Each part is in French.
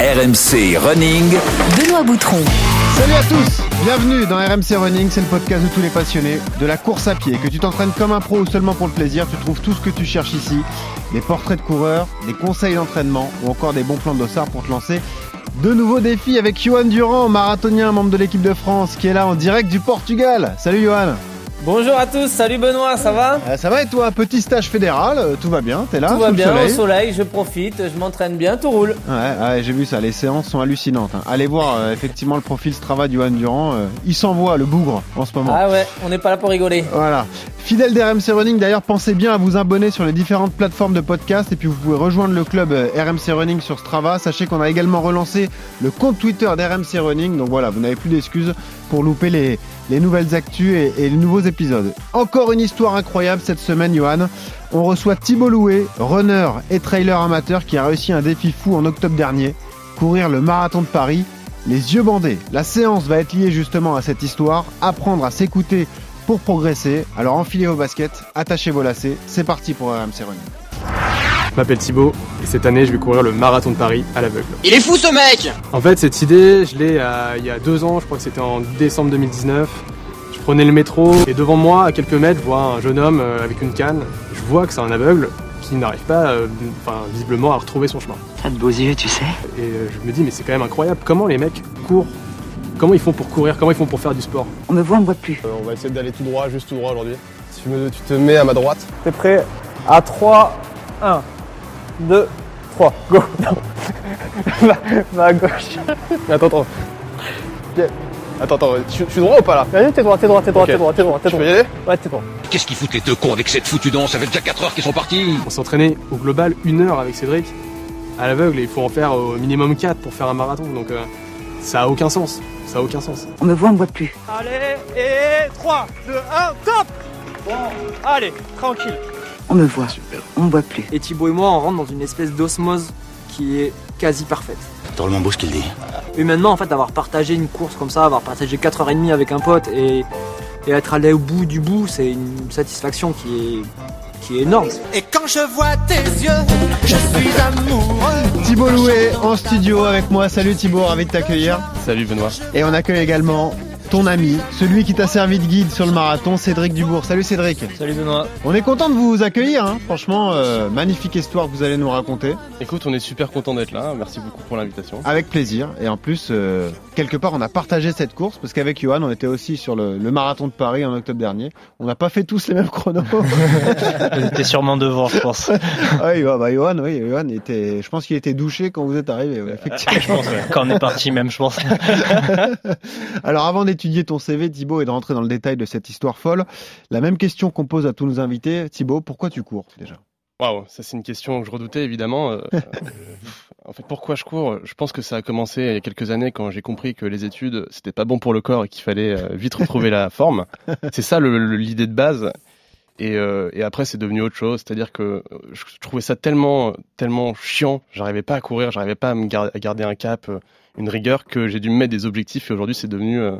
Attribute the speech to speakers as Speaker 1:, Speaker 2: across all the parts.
Speaker 1: RMC Running.
Speaker 2: Benoît Boutron.
Speaker 3: Salut à tous, bienvenue dans RMC Running, c'est le podcast de tous les passionnés de la course à pied. Que tu t'entraînes comme un pro ou seulement pour le plaisir, tu trouves tout ce que tu cherches ici. Des portraits de coureurs, des conseils d'entraînement ou encore des bons plans de dossard pour te lancer. De nouveaux défis avec Johan Durand, marathonien, membre de l'équipe de France, qui est là en direct du Portugal. Salut Johan
Speaker 4: Bonjour à tous, salut Benoît, ça va
Speaker 3: Euh, Ça va et toi Petit stage fédéral, euh, tout va bien, t'es là
Speaker 4: Tout va bien,
Speaker 3: soleil
Speaker 4: au soleil, je profite, je m'entraîne bien, tout roule.
Speaker 3: Ouais, ouais, j'ai vu ça, les séances sont hallucinantes. hein. Allez voir euh, effectivement le profil Strava de Johan Durand, il s'envoie le bougre en ce moment.
Speaker 4: Ah ouais, on n'est pas là pour rigoler.
Speaker 3: Voilà. Fidèle d'RMC Running, d'ailleurs, pensez bien à vous abonner sur les différentes plateformes de podcast et puis vous pouvez rejoindre le club RMC Running sur Strava. Sachez qu'on a également relancé le compte Twitter d'RMC Running. Donc voilà, vous n'avez plus d'excuses pour louper les, les nouvelles actus et, les nouveaux épisodes. Encore une histoire incroyable cette semaine, Johan. On reçoit Thibault Loué, runner et trailer amateur qui a réussi un défi fou en octobre dernier, courir le marathon de Paris. Les yeux bandés. La séance va être liée justement à cette histoire, apprendre à s'écouter pour progresser. Alors enfilez vos baskets, attachez vos lacets, c'est parti pour RMC Running.
Speaker 5: Je m'appelle Thibaut et cette année je vais courir le marathon de Paris à l'aveugle.
Speaker 6: Il est fou ce mec
Speaker 5: En fait cette idée je l'ai euh, il y a deux ans, je crois que c'était en décembre 2019. Je prenais le métro et devant moi à quelques mètres je vois un jeune homme euh, avec une canne. Je vois que c'est un aveugle qui n'arrive pas euh, enfin, visiblement à retrouver son chemin.
Speaker 6: T'as de beaux yeux, tu sais?
Speaker 5: Et euh, je me dis mais c'est quand même incroyable comment les mecs courent? Comment ils font pour courir? Comment ils font pour faire du sport?
Speaker 2: On me voit, on me voit plus.
Speaker 7: Euh, on va essayer d'aller tout droit, juste tout droit aujourd'hui. Si tu, me- tu te mets à ma droite.
Speaker 4: T'es prêt? À 3, 1, 2, 3, go Va à gauche.
Speaker 7: Attends, attends. Attends, attends, tu, tu es droit ou pas là?
Speaker 4: Vas-y, t'es droit, t'es droit, t'es droit,
Speaker 7: Ok.
Speaker 4: t'es droit, t'es droit, t'es
Speaker 7: Je peux
Speaker 4: droit.
Speaker 7: y aller?
Speaker 4: Ouais, t'es droit.
Speaker 1: Qu'est-ce qu'ils foutent les deux cons avec cette foutue danse? Ça fait déjà 4 heures qu'ils sont partis.
Speaker 5: On s'est entraîné au global une heure avec Cédric à l'aveugle et il faut en faire au minimum 4 pour faire un marathon donc euh, ça a aucun sens. Ça a aucun sens.
Speaker 2: On me voit, on me voit plus.
Speaker 4: Allez, et 3, 2, 1, top Bon, allez, tranquille.
Speaker 2: On me voit, on me voit plus.
Speaker 8: Et Thibaut et moi, on rentre dans une espèce d'osmose qui est quasi parfaite.
Speaker 1: Drôlement beau ce qu'il dit.
Speaker 8: Humainement, en fait, d'avoir partagé une course comme ça, avoir partagé 4h30 avec un pote et, et être allé au bout du bout, c'est une satisfaction qui est, qui est énorme.
Speaker 6: Et quand je vois tes yeux, je suis amoureux.
Speaker 3: Thibault Loué en studio avec moi. Salut Thibault, ravi de t'accueillir.
Speaker 7: Salut Benoît.
Speaker 3: Et on accueille également ton ami, celui qui t'a servi de guide sur le marathon, Cédric Dubourg. Salut Cédric.
Speaker 4: Salut Benoît.
Speaker 3: On est content de vous accueillir, hein. franchement, euh, magnifique histoire que vous allez nous raconter,
Speaker 7: Écoute, on est super content d'être là. Merci beaucoup pour l'invitation.
Speaker 3: avec plaisir. Et en plus, euh, quelque part, on a partagé cette course, parce qu'avec Johan, on était aussi sur le, le marathon de Paris en octobre dernier. On n'a pas fait tous les mêmes chronos.
Speaker 4: T'es sûrement devant, je pense.
Speaker 3: Oui, bah, Johan, oui, Johan était, je pense qu'il était douché quand vous êtes arrivé, ouais, effectivement.
Speaker 4: Quand on est parti même, je pense.
Speaker 3: Alors avant d'étudier ton CV, Thibaut, et de rentrer dans le détail de cette histoire folle, la même question qu'on pose à tous nos invités, Thibaut, pourquoi tu cours déjà?
Speaker 7: Waouh, ça c'est une question que je redoutais évidemment. Euh, euh, en fait, pourquoi je cours? Je pense que ça a commencé il y a quelques années quand j'ai compris que les études c'était pas bon pour le corps et qu'il fallait euh, vite retrouver la forme. C'est ça l'idée de base. Et, euh, et après, c'est devenu autre chose. C'est-à-dire que je trouvais ça tellement, tellement chiant. J'arrivais pas à courir, j'arrivais pas à me gar- à garder un cap, une rigueur, que j'ai dû me mettre des objectifs. Et aujourd'hui, c'est devenu, euh,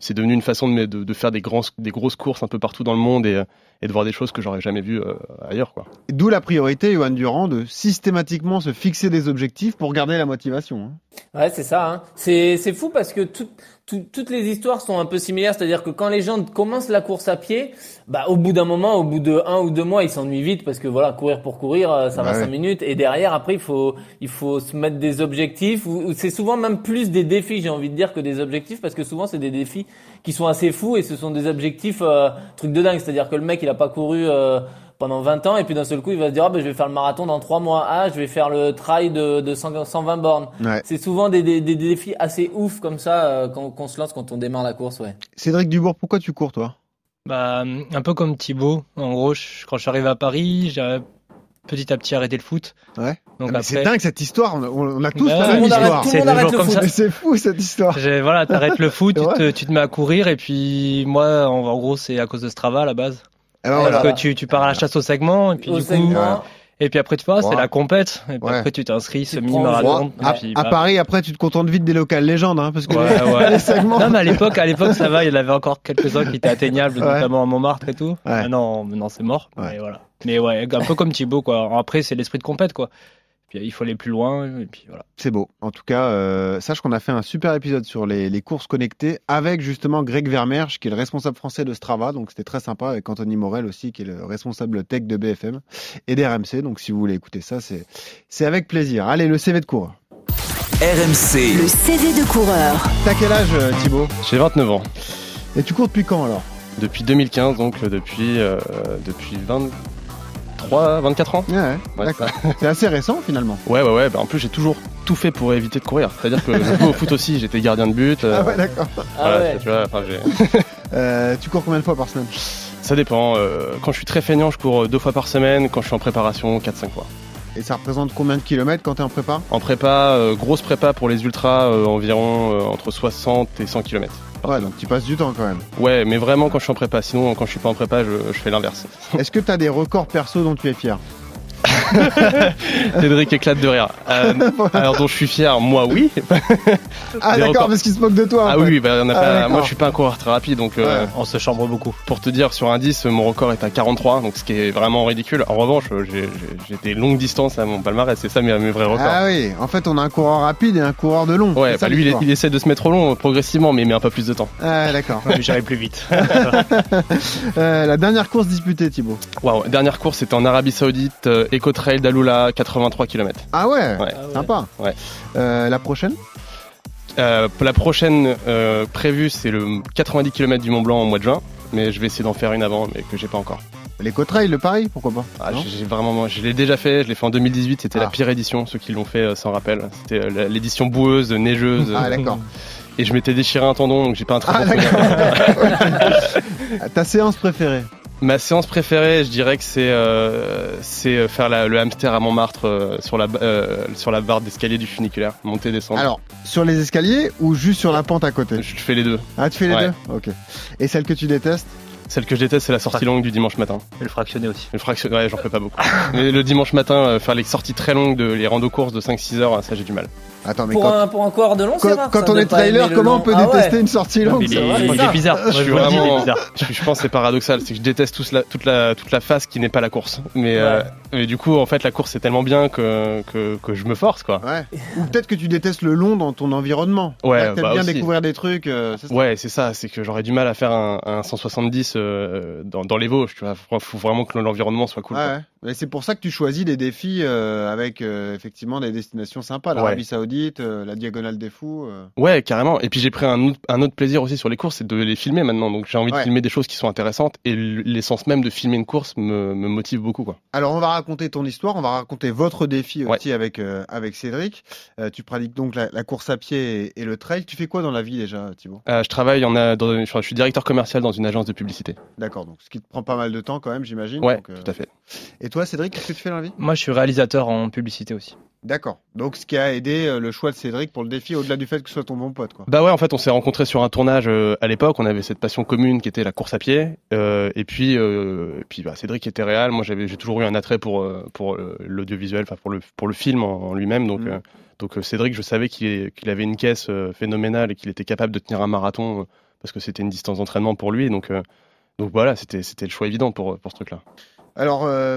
Speaker 7: c'est devenu une façon de, faire des, des grosses courses un peu partout dans le monde et, euh, et de voir des choses que j'aurais jamais vues euh, ailleurs, quoi.
Speaker 3: D'où la priorité, Johan Durand, de systématiquement se fixer des objectifs pour garder la motivation. hein.
Speaker 4: Ouais, c'est ça. Hein. C'est c'est fou parce que tout- tout- toutes les histoires sont un peu similaires. C'est-à-dire que quand les gens commencent la course à pied, bah au bout d'un moment, au bout de un ou deux mois, ils s'ennuient vite parce que voilà, courir pour courir, euh, ça
Speaker 3: Bah
Speaker 4: va
Speaker 3: ouais.
Speaker 4: cinq minutes. Et derrière, après, il faut il faut se mettre des objectifs. ou- C'est souvent même plus des défis, j'ai envie de dire, que des objectifs parce que souvent c'est des défis qui sont assez fous et ce sont des objectifs euh, truc de dingue. C'est-à-dire que le mec, il a pas couru. euh, pendant 20 ans et puis d'un seul coup il va se dire ah ben je vais faire le marathon dans 3 mois ah je vais faire le trail de, de 100 120 bornes
Speaker 3: Ouais.
Speaker 4: c'est souvent des, des, des défis assez ouf comme ça euh, quand qu'on se lance quand on démarre la course ouais
Speaker 3: Cédric Dubourg, pourquoi tu cours toi?
Speaker 9: Bah, un peu comme Thibaut. En gros, je- quand je suis arrivé à Paris, j'ai petit à petit arrêté le foot.
Speaker 3: Ouais.
Speaker 9: Donc
Speaker 3: Ah, mais C'est
Speaker 9: après,
Speaker 3: dingue cette histoire, on a, on a tous
Speaker 9: Bah
Speaker 3: la
Speaker 9: ouais.
Speaker 3: même histoire.
Speaker 4: arrête- tout le
Speaker 9: C'est
Speaker 3: c'est fou cette histoire.
Speaker 9: j'ai- voilà, t'arrêtes le foot, tu te, tu te mets à courir et puis moi, en, en gros, c'est à cause de Strava à la base.
Speaker 3: Eh ben
Speaker 9: Parce
Speaker 3: voilà.
Speaker 9: que tu, tu pars à la chasse au segment et puis
Speaker 4: au
Speaker 9: du coup,
Speaker 4: segment
Speaker 9: et puis après tu vois, c'est la compète et puis
Speaker 3: Ouais.
Speaker 9: après tu t'inscris semi-marathon.
Speaker 3: À,
Speaker 9: bah,
Speaker 3: Paris, après, tu te contentes vite des locales légendes, hein, parce que
Speaker 9: Ouais, ouais.
Speaker 3: les segments.
Speaker 9: Non, mais à l'époque, à l'époque, ça va. Il y en avait encore quelques-uns qui étaient atteignables,
Speaker 3: Ouais.
Speaker 9: notamment à Montmartre et tout.
Speaker 3: Ouais.
Speaker 9: Maintenant, maintenant c'est mort.
Speaker 3: Ouais.
Speaker 9: Mais voilà. Mais ouais, un peu comme Thibaut, quoi. Après, c'est l'esprit de compète, quoi. Puis il faut aller plus loin. Et puis voilà.
Speaker 3: C'est beau. En tout cas, euh, sache qu'on a fait un super épisode sur les, les courses connectées avec justement Greg Vermerge, qui est le responsable français de Strava. Donc c'était très sympa avec Anthony Morel aussi, qui est le responsable tech de BFM et d'RMC. Donc si vous voulez écouter ça, c'est c'est avec plaisir. Allez, le CV de coureur.
Speaker 10: RMC.
Speaker 2: Le CV de coureur.
Speaker 3: T'as quel âge, euh, Thibaut?
Speaker 7: J'ai 29 ans.
Speaker 3: Et tu cours depuis quand alors?
Speaker 7: Depuis 2015, donc euh, depuis, euh, depuis 23, 24 ans.
Speaker 3: Ouais, ouais,
Speaker 7: Ouais,
Speaker 3: d'accord. C'est assez récent finalement.
Speaker 7: Ouais, ouais, ouais. Bah, en plus, j'ai toujours tout fait pour éviter de courir. C'est-à-dire que je au foot aussi, j'étais gardien de but. euh,
Speaker 3: Ah ouais, d'accord.
Speaker 4: Ah ouais.
Speaker 7: tu vois, enfin, j'ai-
Speaker 3: Euh, tu cours combien de fois par semaine?
Speaker 7: Ça dépend. euh, quand je suis très feignant, je cours deux fois par semaine. Quand je suis en préparation, 4-5 fois.
Speaker 3: Et ça représente combien de kilomètres quand t'es en prépa
Speaker 7: En prépa, euh, grosse prépa pour les ultras, euh, environ euh, entre 60 et 100 km.
Speaker 3: Ouais, donc tu passes du temps quand même.
Speaker 7: Ouais, mais vraiment quand je suis en prépa. Sinon, quand je suis pas en prépa, je, je fais l'inverse.
Speaker 3: Est-ce que t'as des records perso dont tu es fier
Speaker 7: Cédric éclate de rire. Euh, alors dont je suis fier, moi oui.
Speaker 3: Ah d'accord, parce qu'il se moque de toi.
Speaker 7: Ah
Speaker 3: fait.
Speaker 7: oui, bah, on a
Speaker 3: Ah,
Speaker 7: pas- moi je suis pas un coureur très rapide, donc euh,
Speaker 9: On se chambre beaucoup.
Speaker 7: pour te dire sur un 10, mon record est à 43, donc ce qui est vraiment ridicule. En revanche, j'ai- des longues distances à mon palmarès, c'est ça mes, mes vrais records.
Speaker 3: Ah oui, en fait on a un coureur rapide et un coureur de long.
Speaker 7: Ouais,
Speaker 3: ça,
Speaker 7: bah lui il, essaie de se mettre au long euh, progressivement, mais il met un peu plus de temps.
Speaker 3: Ah d'accord.
Speaker 9: J'irai plus vite.
Speaker 3: Euh, la dernière course disputée Thibaut.
Speaker 7: Waouh, dernière course c'était en Arabie Saoudite, euh, Eco Trail d'Aloula, 83 km.
Speaker 3: Ah ouais,
Speaker 7: Ouais.
Speaker 3: sympa.
Speaker 7: Ouais.
Speaker 3: Euh, la prochaine
Speaker 7: Euh, la prochaine euh, prévue c'est le 90 km du Mont Blanc au mois de juin, mais je vais essayer d'en faire une avant, mais que j'ai pas encore.
Speaker 3: Les Trail, le Paris, pourquoi pas
Speaker 7: Ah, j'ai vraiment, je l'ai déjà fait, je l'ai fait en 2018, c'était
Speaker 3: Ah.
Speaker 7: la pire édition, ceux qui l'ont fait s'en rappellent. C'était l'édition boueuse, neigeuse,
Speaker 3: Ah d'accord.
Speaker 7: et je m'étais déchiré un tendon, donc j'ai pas un très
Speaker 3: Ah
Speaker 7: bon.
Speaker 3: Ta séance préférée
Speaker 7: Ma séance préférée, je dirais que c'est euh, c'est euh, faire la- le hamster à Montmartre euh, sur la euh, sur la barre d'escalier du funiculaire, monter descendre.
Speaker 3: Alors, sur les escaliers ou juste sur la pente à côté?
Speaker 7: Je fais les deux.
Speaker 3: Ah, tu fais les
Speaker 7: Ouais.
Speaker 3: deux? Ok. Et celle que tu détestes?
Speaker 7: Celle que je déteste, c'est la sortie longue du dimanche matin.
Speaker 9: Et le fractionné aussi.
Speaker 7: Le fraction, ouais, j'en fais pas beaucoup. Mais le dimanche matin, euh, faire les sorties très longues de les rando courses de 5-6 heures, ça j'ai du mal.
Speaker 3: Attends, mais
Speaker 4: Pour
Speaker 3: quand,
Speaker 4: un, pour un coureur de long,
Speaker 3: quand,
Speaker 4: rare.
Speaker 3: quand on est trailer, comment on peut
Speaker 4: Ah ouais.
Speaker 3: détester une sortie longue
Speaker 9: Il est, bizarre.
Speaker 7: Je suis vraiment,
Speaker 9: bizarre.
Speaker 7: je, je pense que c'est paradoxal, c'est que je déteste tout cela- toute la toute la phase qui n'est pas la course. Mais euh, mais du coup, en fait, la course c'est tellement bien que, que que je me force quoi.
Speaker 3: Ouais. Ou peut-être que tu détestes le long dans ton environnement.
Speaker 7: Ouais,
Speaker 3: Là,
Speaker 7: bah
Speaker 3: bien
Speaker 7: aussi.
Speaker 3: découvrir des trucs. euh,
Speaker 7: Ouais, c'est ça, c'est que j'aurais du mal à faire un, un 170 euh, dans, dans les Vosges, tu vois. Faut, faut vraiment que l'environnement soit cool.
Speaker 3: Ouais. C'est pour ça que tu choisis des défis euh, avec euh, effectivement des destinations sympas, l'Arabie
Speaker 7: Ouais.
Speaker 3: Saoudite, la Diagonale des Fous.
Speaker 7: Ouais, carrément. Et puis j'ai pris un autre, un autre plaisir aussi sur les courses, c'est de les filmer maintenant. Donc j'ai envie
Speaker 3: Ouais.
Speaker 7: de filmer des choses qui sont intéressantes et l'essence même de filmer une course me, me motive beaucoup, quoi.
Speaker 3: Alors on va raconter ton histoire, on va raconter votre défi aussi avec avec Cédric. Tu pratiques donc la, la course à pied et, et le trail. Tu fais quoi dans la vie déjà, Thibaut?
Speaker 7: Je travaille a, dans, je suis directeur commercial dans une agence de publicité.
Speaker 3: D'accord, donc ce qui te prend pas mal de temps quand même, j'imagine.
Speaker 7: Ouais,
Speaker 3: donc, euh,
Speaker 7: tout à fait.
Speaker 3: Et toi, Cédric, qu'est-ce que tu fais dans la vie?
Speaker 9: Moi, je suis réalisateur en publicité aussi.
Speaker 3: D'accord. Donc ce qui a aidé euh, le choix de Cédric pour le défi, au-delà du fait que ce soit ton bon pote, quoi.
Speaker 7: Bah ouais, en fait, on s'est rencontrés sur un tournage euh, à l'époque. On avait cette passion commune qui était la course à pied. Euh, et puis, euh, et puis bah, Cédric était réel. Moi, j'avais, j'ai toujours eu un attrait pour pour euh, l'audiovisuel, enfin pour le pour le film en, en lui-même. Donc euh, donc Cédric, je savais qu'il qu'il avait une caisse euh, phénoménale et qu'il était capable de tenir un marathon euh, parce que c'était une distance d'entraînement pour lui. Donc euh, donc voilà, c'était le choix évident pour pour ce truc-là.
Speaker 3: Alors, euh,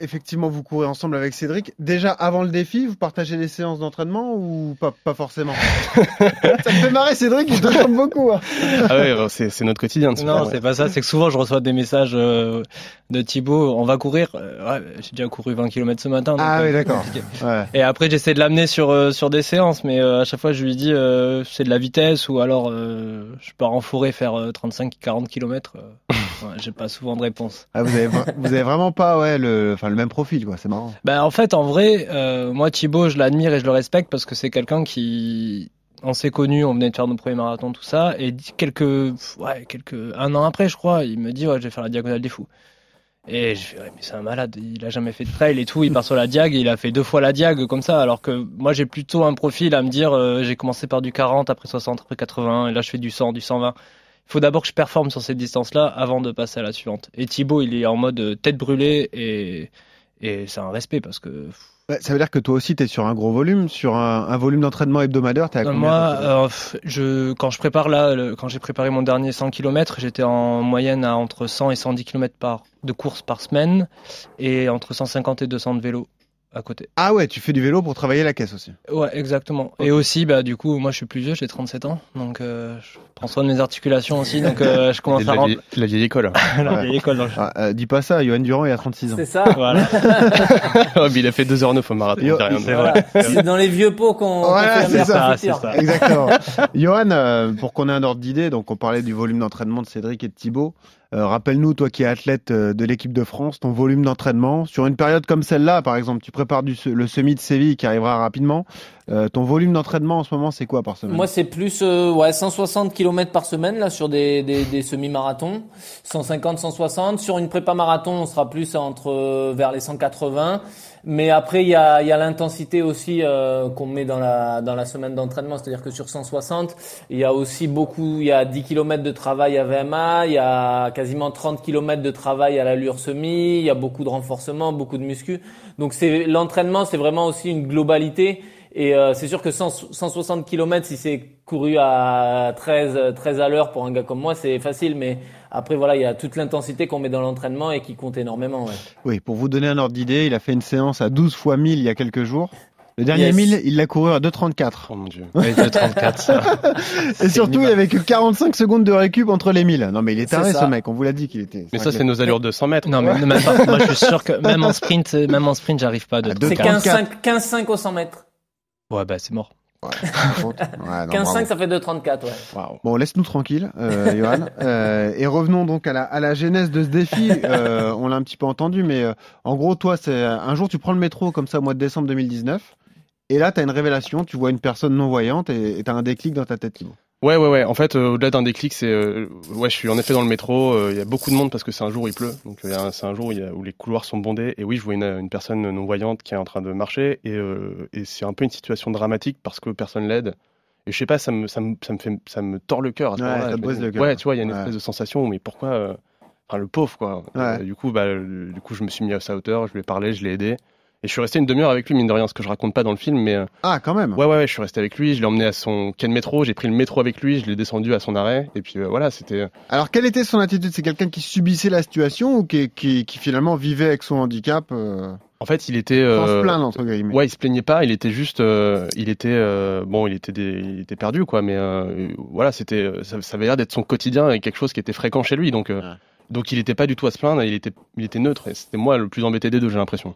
Speaker 3: effectivement, vous courez ensemble avec Cédric. Déjà, avant le défi, vous partagez des séances d'entraînement ou pas, pas forcément? Ça me fait marrer, Cédric, il te ressemble beaucoup. hein.
Speaker 7: Ah ouais, bah, c'est notre quotidien.
Speaker 9: Non,
Speaker 7: ouais.
Speaker 9: c'est pas ça. C'est que souvent, je reçois des messages euh, de Thibaut. On va courir. Euh, ouais, j'ai déjà couru 20 km ce matin. donc,
Speaker 3: Ah
Speaker 9: euh,
Speaker 3: oui, d'accord. Ouais.
Speaker 9: Et après, j'essaie de l'amener sur euh, sur des séances, mais euh, à chaque fois, je lui dis euh, c'est de la vitesse ou alors euh, je pars en forêt faire 35-40 km. ouais, j'ai pas souvent de réponse.
Speaker 3: Ah, vous, avez, vous avez vraiment pas ouais, le, le même profil, quoi. C'est marrant.
Speaker 9: Ben en fait, en vrai, euh, moi Thibaut, je l'admire et je le respecte parce que c'est quelqu'un qui on s'est connus, on venait de faire nos premiers marathons, tout ça, et quelques, ouais, quelques, un an après, je crois, il me dit, ouais, je vais faire la diagonale des fous. Et je fais, ouais, mais c'est un malade, il a jamais fait de trail et tout, il part sur la diag, il a fait deux fois la diag comme ça, alors que moi j'ai plutôt un profil à me dire, euh, j'ai commencé par du 40, après 60, après 80, et là je fais du 100, du 120. Il faut d'abord que je performe sur cette distance-là avant de passer à la suivante. Et Thibaut, il est en mode euh, tête brûlée, et, et c'est un respect parce que
Speaker 3: Ouais, ça veut dire que toi aussi, tu es sur un gros volume, sur un, un volume d'entraînement hebdomadaire. T'es à combien
Speaker 9: Moi, euh, je, quand je prépare là, le- quand j'ai préparé mon dernier 100 km, j'étais en moyenne à entre 100 et 110 km par, de course par semaine et entre 150 et 200 de vélo à côté.
Speaker 3: Ah ouais, tu fais du vélo pour travailler la caisse aussi.
Speaker 9: Ouais, exactement. Et aussi, bah, du coup, moi, je suis plus vieux, j'ai 37 ans, donc euh, je prends soin de mes articulations aussi, donc euh, je commence à rentrer
Speaker 7: la vieille école.
Speaker 9: la
Speaker 3: Ouais.
Speaker 9: vieille école dans le
Speaker 3: Ah, euh, dis pas ça, Johan Durand, il a 36 ans.
Speaker 4: C'est ça.
Speaker 9: Voilà.
Speaker 7: Oh, mais il a fait 2h09 au marathon.
Speaker 3: Yo,
Speaker 7: c'est
Speaker 4: Voilà. Dans les vieux pots qu'on
Speaker 3: Voilà, c'est ça,
Speaker 9: ça.
Speaker 3: Exactement. Johan, euh, pour qu'on ait un ordre d'idée, donc on parlait du volume d'entraînement de Cédric et de Thibaut. Euh, Rappelle-nous, toi qui es athlète euh, de l'équipe de France, ton volume d'entraînement sur une période comme celle-là, par exemple, tu prépares du, le semi de Séville qui arrivera rapidement. Euh, ton volume d'entraînement en ce moment, c'est quoi par semaine?
Speaker 4: Moi, c'est plus euh, ouais 160 km par semaine là sur des, des, des semi-marathons, 150, 160. Sur une prépa marathon, on sera plus entre euh, vers les 180. Mais après, il y a, y a l'intensité aussi euh, qu'on met dans la dans la semaine d'entraînement, c'est-à-dire que sur 160, il y a aussi beaucoup, il y a 10 km de travail à VMA, il y a quasiment 30 km de travail à l'allure semi, il y a beaucoup de renforcement, beaucoup de muscu. Donc c'est l'entraînement, c'est vraiment aussi une globalité. Et euh, c'est sûr que 100 160 km, si c'est couru à 13, 13 à l'heure pour un gars comme moi, c'est facile. Mais après, voilà, il y a toute l'intensité qu'on met dans l'entraînement et qui compte énormément. Ouais.
Speaker 3: Oui, pour vous donner un ordre d'idée, il a fait une séance à 12 fois 1000 il y a quelques jours. Le dernier
Speaker 4: Yes.
Speaker 3: 1000, il l'a couru à 2,34.
Speaker 7: Oh mon dieu.
Speaker 9: Oui, de 34. ça.
Speaker 3: Et surtout, il avait que 45 secondes de récup entre les 1000. Non, mais il est taré, ce mec. On vous l'a dit qu'il était.
Speaker 7: Mais ça, c'est nos allures de 100 mètres.
Speaker 9: Non, mais même pas. Moi, je suis sûr que même en sprint, même en sprint, j'arrive pas de
Speaker 3: À deux
Speaker 4: C'est
Speaker 9: 34.
Speaker 4: 15-5 au 100 mètres.
Speaker 9: Ouais, bah, c'est mort.
Speaker 3: Ouais, non,
Speaker 4: 15-5,
Speaker 3: bravo.
Speaker 4: ça fait 2,34. Ouais.
Speaker 3: Bon, laisse-nous tranquille, euh, Johan. Euh, et revenons donc à la, à la genèse de ce défi. Euh, on l'a un petit peu entendu, mais euh, en gros, toi, c'est un jour, tu prends le métro comme ça au mois de décembre 2019. Et là, tu as une révélation, tu vois une personne non-voyante et tu as un déclic dans ta tête, Thibaut.
Speaker 7: Ouais, ouais, ouais. En fait, euh, au-delà d'un déclic, c'est, euh, ouais, je suis en effet dans le métro. euh, Il y a beaucoup de monde parce que c'est un jour où il pleut. Donc, c'est un jour où, il y a- où les couloirs sont bondés. Et oui, je vois une, une personne non voyante qui est en train de marcher. Et, et c'est un peu une situation dramatique parce que personne l'aide. Et je sais pas, ça me, ça me, ça me fait, ça me tord le cœur.
Speaker 3: Ouais, ça
Speaker 7: me
Speaker 3: le cœur.
Speaker 7: Ouais, tu vois, il y a une
Speaker 3: Ouais.
Speaker 7: espèce de sensation. Mais pourquoi, enfin, le pauvre, quoi.
Speaker 3: Ouais.
Speaker 7: Du coup, bah, du coup, je me suis mis à sa hauteur. Je lui ai parlé, je l'ai aidé. Et je suis resté une demi-heure avec lui, mine de rien, ce que je raconte pas dans le film, mais. euh,
Speaker 3: Ah, quand même.
Speaker 7: Ouais, ouais, ouais, je suis resté avec lui, je l'ai emmené à son quai de métro, j'ai pris le métro avec lui, je l'ai descendu à son arrêt, et puis euh, voilà, c'était.
Speaker 3: Alors, quelle était son attitude? C'est quelqu'un qui subissait la situation ou qui, qui, qui finalement vivait avec son handicap euh,
Speaker 7: En fait, il était.
Speaker 3: sans
Speaker 7: euh,
Speaker 3: se plaindre, entre guillemets?
Speaker 7: Ouais, il se plaignait pas, il était juste. euh, il était. euh, bon, il était, des- il était perdu, quoi, mais euh, voilà, c'était. Ça, ça avait l'air d'être son quotidien et quelque chose qui était fréquent chez lui, donc. euh,
Speaker 3: Ouais.
Speaker 7: Donc il était pas du tout à se plaindre, il était, il était neutre, et c'était moi le plus embêté des deux, j'ai l'impression.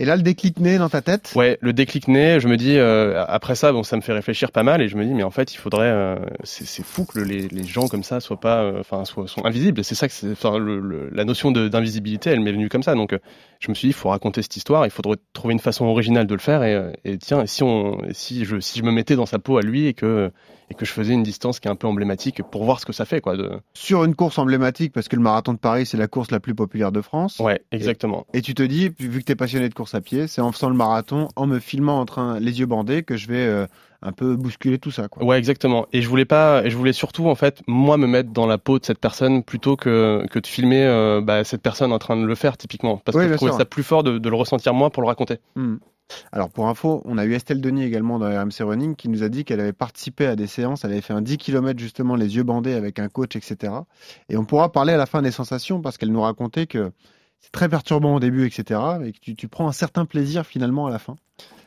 Speaker 3: Et là, le déclic naît dans ta tête?
Speaker 7: Ouais, le déclic naît, je me dis, euh, après ça, bon, ça me fait réfléchir pas mal, et je me dis, mais en fait, il faudrait, euh, c'est fou que les, les gens comme ça soient pas, euh, enfin, soient, sont invisibles. C'est ça que c'est, enfin, le, le- la notion d'invisibilité, elle m'est venue comme ça. Donc, je me suis dit, il faut raconter cette histoire, il faudrait trouver une façon originale de le faire, et, et tiens, et si on, et si je, si je me mettais dans sa peau à lui et que, et que je faisais une distance qui est un peu emblématique pour voir ce que ça fait, quoi. De...
Speaker 3: Sur une course emblématique, parce que le marathon de Paris, c'est la course la plus populaire de France.
Speaker 7: Ouais, exactement.
Speaker 3: Et tu te dis, vu que tu es passionné de course à pied, c'est en faisant le marathon, en me filmant en train, les yeux bandés, que je vais euh, un peu bousculer tout ça. Quoi.
Speaker 7: Ouais, exactement. Et je voulais pas, et je voulais surtout en fait moi me mettre dans la peau de cette personne plutôt que que de filmer euh, bah, cette personne en train de le faire typiquement, parce
Speaker 3: Oui,
Speaker 7: que je trouvais
Speaker 3: sûr.
Speaker 7: ça plus fort de, de le ressentir moi pour le raconter.
Speaker 3: Hmm. Alors pour info, on a eu Estelle Denis également dans RMC Running qui nous a dit qu'elle avait participé à des séances, elle avait fait un 10 km justement les yeux bandés avec un coach, etc. Et on pourra parler à la fin des sensations parce qu'elle nous racontait que c'est très perturbant au début, etc. Et que tu, tu prends un certain plaisir finalement à la fin.